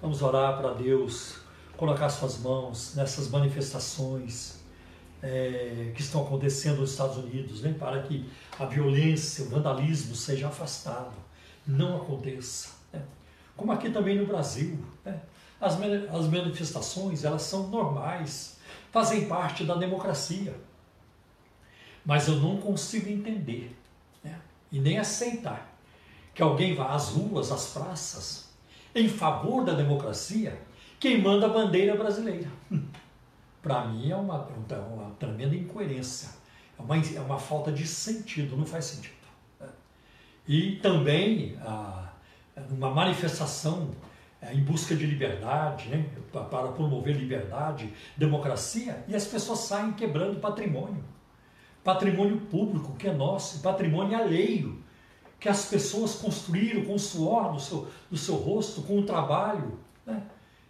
A: Vamos orar para Deus colocar suas mãos nessas manifestações é, que estão acontecendo nos Estados Unidos, né? para que a violência, o vandalismo seja afastado, não aconteça. Né? Como aqui também no Brasil, né? as, as manifestações elas são normais, fazem parte da democracia, mas eu não consigo entender e nem aceitar que alguém vá às ruas, às praças, em favor da democracia queimando a bandeira brasileira. Para mim é uma, é uma tremenda incoerência, é uma, é uma falta de sentido, não faz sentido. E também uma manifestação é, em busca de liberdade, né? para promover liberdade, democracia, e as pessoas saem quebrando patrimônio. Patrimônio público que é nosso, patrimônio alheio, que as pessoas construíram com o suor do seu, do seu rosto, com o trabalho. Né?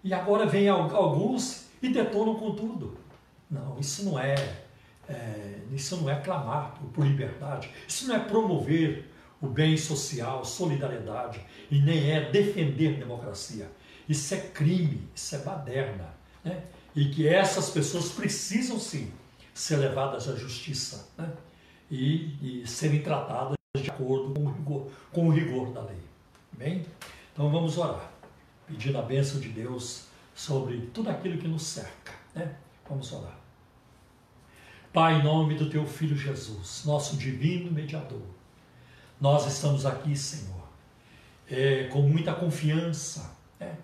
A: E agora vem alguns e detonam com tudo. Não, isso não é, é isso não é clamar por, liberdade, isso não é promover o bem social, solidariedade, e nem é defender democracia. Isso é crime, isso é baderna. Né? E que essas pessoas precisam sim ser levadas à justiça né? e, e serem tratadas de acordo com o, rigor, com o rigor da lei. Bem? Então vamos orar, pedindo a bênção de Deus sobre tudo aquilo que nos cerca. Né? Vamos orar. Pai, em nome do teu Filho Jesus, nosso divino mediador, nós estamos aqui, Senhor, é, com muita confiança, né?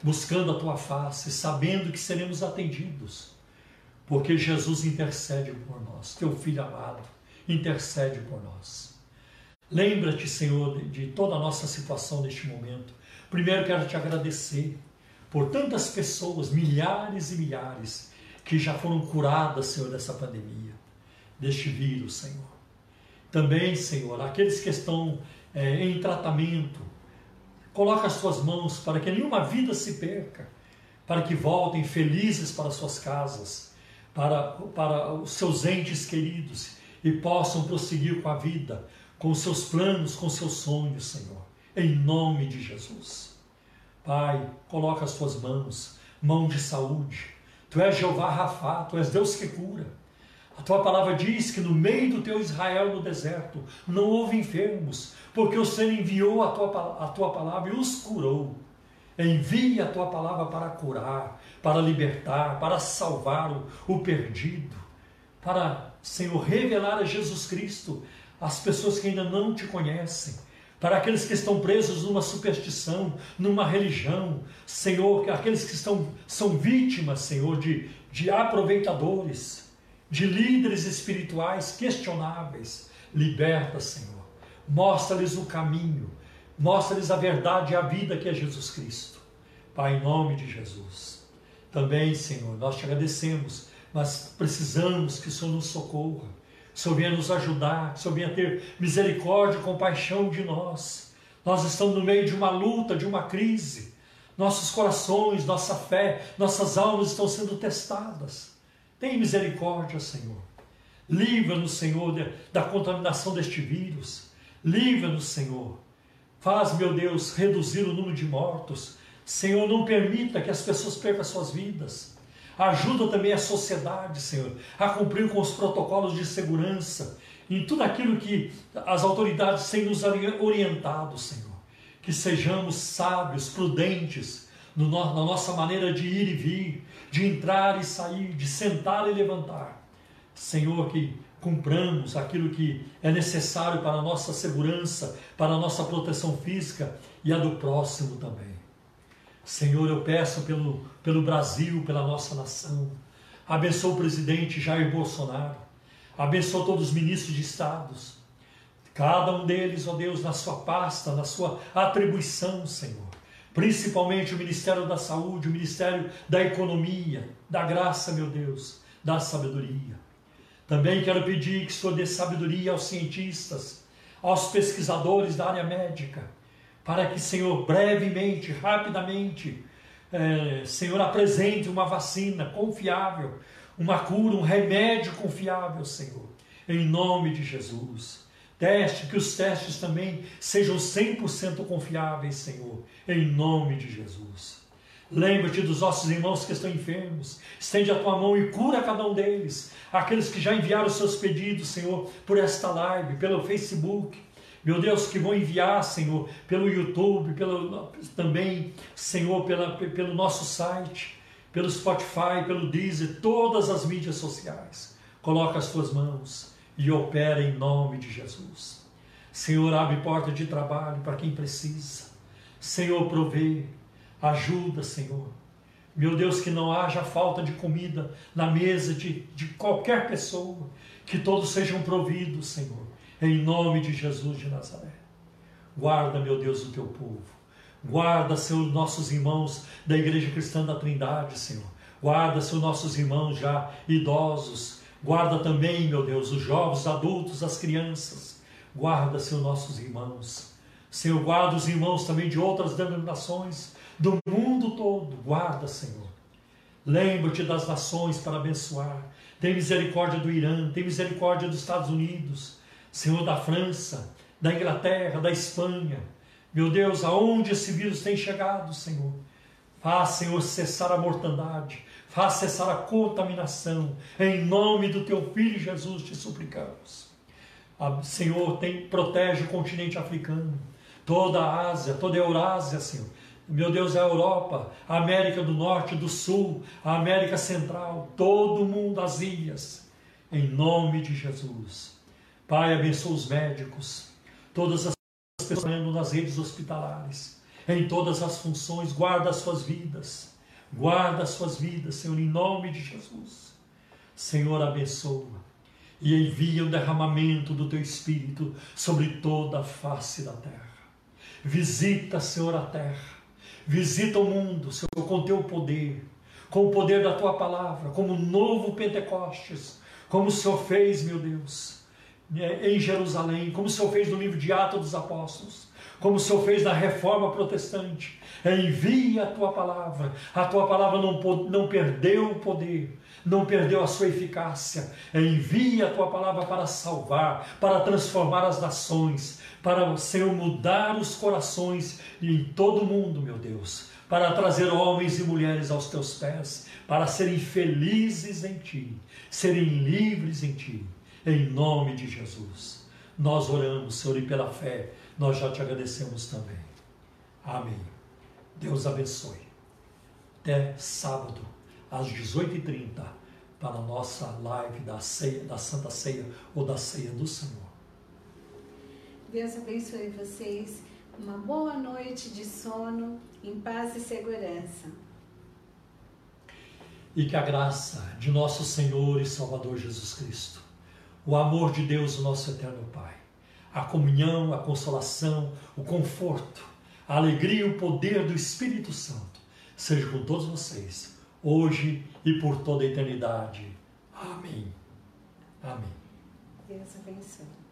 A: buscando a tua face, sabendo que seremos atendidos, porque Jesus intercede por nós, teu Filho amado intercede por nós. Lembra-te, Senhor, de, toda a nossa situação neste momento. Primeiro quero te agradecer por tantas pessoas, milhares e milhares, que já foram curadas, Senhor, dessa pandemia, deste vírus, Senhor. Também, Senhor, aqueles que estão é, em tratamento, coloca as tuas mãos para que nenhuma vida se perca, para que voltem felizes para suas casas, para, para os seus entes queridos e possam prosseguir com a vida, com os seus planos, com os seus sonhos, Senhor, em nome de Jesus. Pai, coloca as tuas mãos, mão de saúde. Tu és Jeová Rafá, tu és Deus que cura. A tua palavra diz que no meio do teu Israel no deserto não houve enfermos, porque o Senhor enviou a tua, a tua palavra e os curou. Envie a tua palavra para curar, para libertar, para salvar o, o perdido, para, Senhor, revelar a Jesus Cristo às pessoas que ainda não te conhecem, para aqueles que estão presos numa superstição, numa religião, Senhor, aqueles que estão, são vítimas, Senhor, de, de aproveitadores, de líderes espirituais questionáveis. Liberta, Senhor. Mostra-lhes o caminho. Mostra-lhes a verdade e a vida que é Jesus Cristo. Pai, em nome de Jesus. Também, Senhor, nós te agradecemos, mas precisamos que o Senhor nos socorra. Que o Senhor venha nos ajudar, que o Senhor venha ter misericórdia e compaixão de nós. Nós estamos no meio de uma luta, de uma crise. Nossos corações, nossa fé, nossas almas estão sendo testadas. Tem misericórdia, Senhor. Livra-nos, Senhor, da contaminação deste vírus. Livra-nos, Senhor. Faz, meu Deus, reduzir o número de mortos. Senhor, não permita que as pessoas percam suas vidas. Ajuda também a sociedade, Senhor, a cumprir com os protocolos de segurança em tudo aquilo que as autoridades têm nos orientado, Senhor. Que sejamos sábios, prudentes no, na nossa maneira de ir e vir, de entrar e sair, de sentar e levantar. Senhor, que cumpramos aquilo que é necessário para a nossa segurança, para a nossa proteção física e a do próximo também. Senhor, eu peço pelo, pelo Brasil, pela nossa nação. Abençoa o presidente Jair Bolsonaro. Abençoa todos os ministros de estados. Cada um deles, ó Deus, na sua pasta, na sua atribuição, Senhor principalmente o Ministério da Saúde, o Ministério da Economia, da Graça, meu Deus, da Sabedoria. Também quero pedir que o Senhor dê sabedoria aos cientistas, aos pesquisadores da área médica, para que, Senhor, brevemente, rapidamente, é, Senhor, apresente uma vacina confiável, uma cura, um remédio confiável, Senhor, em nome de Jesus. Teste, que os testes também sejam 100% confiáveis, Senhor, em nome de Jesus. Lembra-te dos nossos irmãos que estão enfermos. Estende a tua mão e cura cada um deles. Aqueles que já enviaram seus pedidos, Senhor, por esta live, pelo Facebook. Meu Deus, que vão enviar, Senhor, pelo YouTube, pelo, também, Senhor, pela, pelo nosso site, pelo Spotify, pelo Deezer, todas as mídias sociais. Coloca as tuas mãos e opera em nome de Jesus. Senhor, abre porta de trabalho para quem precisa. Senhor, provê, ajuda, Senhor. Meu Deus, que não haja falta de comida na mesa de, de qualquer pessoa, que todos sejam providos, Senhor, em nome de Jesus de Nazaré. Guarda, meu Deus, o teu povo. Guarda, seus nossos irmãos da Igreja Cristã da Trindade, Senhor. Guarda, seus nossos irmãos já idosos. Guarda também, meu Deus, os jovens, os adultos, as crianças. Guarda, seus nossos irmãos. Senhor, guarda os irmãos também de outras denominações do mundo todo. Guarda, Senhor. Lembra-te das nações para abençoar. Tem misericórdia do Irã, tem misericórdia dos Estados Unidos, Senhor da França, da Inglaterra, da Espanha. Meu Deus, aonde esse vírus tem chegado, Senhor? Faz, Senhor, cessar a mortandade, faz cessar a contaminação. Em nome do teu filho Jesus te suplicamos. Senhor, tem, protege o continente africano, toda a Ásia, toda a Eurásia, Senhor. Meu Deus, a Europa, a América do Norte, do Sul, a América Central, todo mundo, as ilhas, em nome de Jesus. Pai, abençoa os médicos, todas as pessoas nas redes hospitalares, em todas as funções, guarda as suas vidas, guarda as suas vidas, Senhor, em nome de Jesus. Senhor, abençoa e envia o derramamento do teu Espírito sobre toda a face da terra. Visita, Senhor, a terra Visita o mundo, Senhor, com teu poder, com o poder da tua palavra, como um novo Pentecostes, como o Senhor fez, meu Deus, né, em Jerusalém, como o Senhor fez no livro de Atos dos Apóstolos, como o Senhor fez na reforma protestante. Envia a tua palavra, a tua palavra não, não perdeu o poder, não perdeu a sua eficácia. Envia a tua palavra para salvar, para transformar as nações, para o Senhor mudar os corações em todo o mundo, meu Deus, para trazer homens e mulheres aos teus pés, para serem felizes em ti, serem livres em ti, em nome de Jesus. Nós oramos, Senhor, e pela fé, nós já te agradecemos também. Amém. Deus abençoe. Até sábado, às 18h30, para a nossa live da, ceia, da Santa Ceia ou da Ceia do Senhor.
B: Deus abençoe vocês. Uma boa noite de sono, em paz e segurança.
A: E que a graça de nosso Senhor e Salvador Jesus Cristo, o amor de Deus, o nosso eterno Pai, a comunhão, a consolação, o conforto, a alegria e o poder do Espírito Santo seja com todos vocês, hoje e por toda a eternidade. Amém. Amém.
B: Deus abençoe.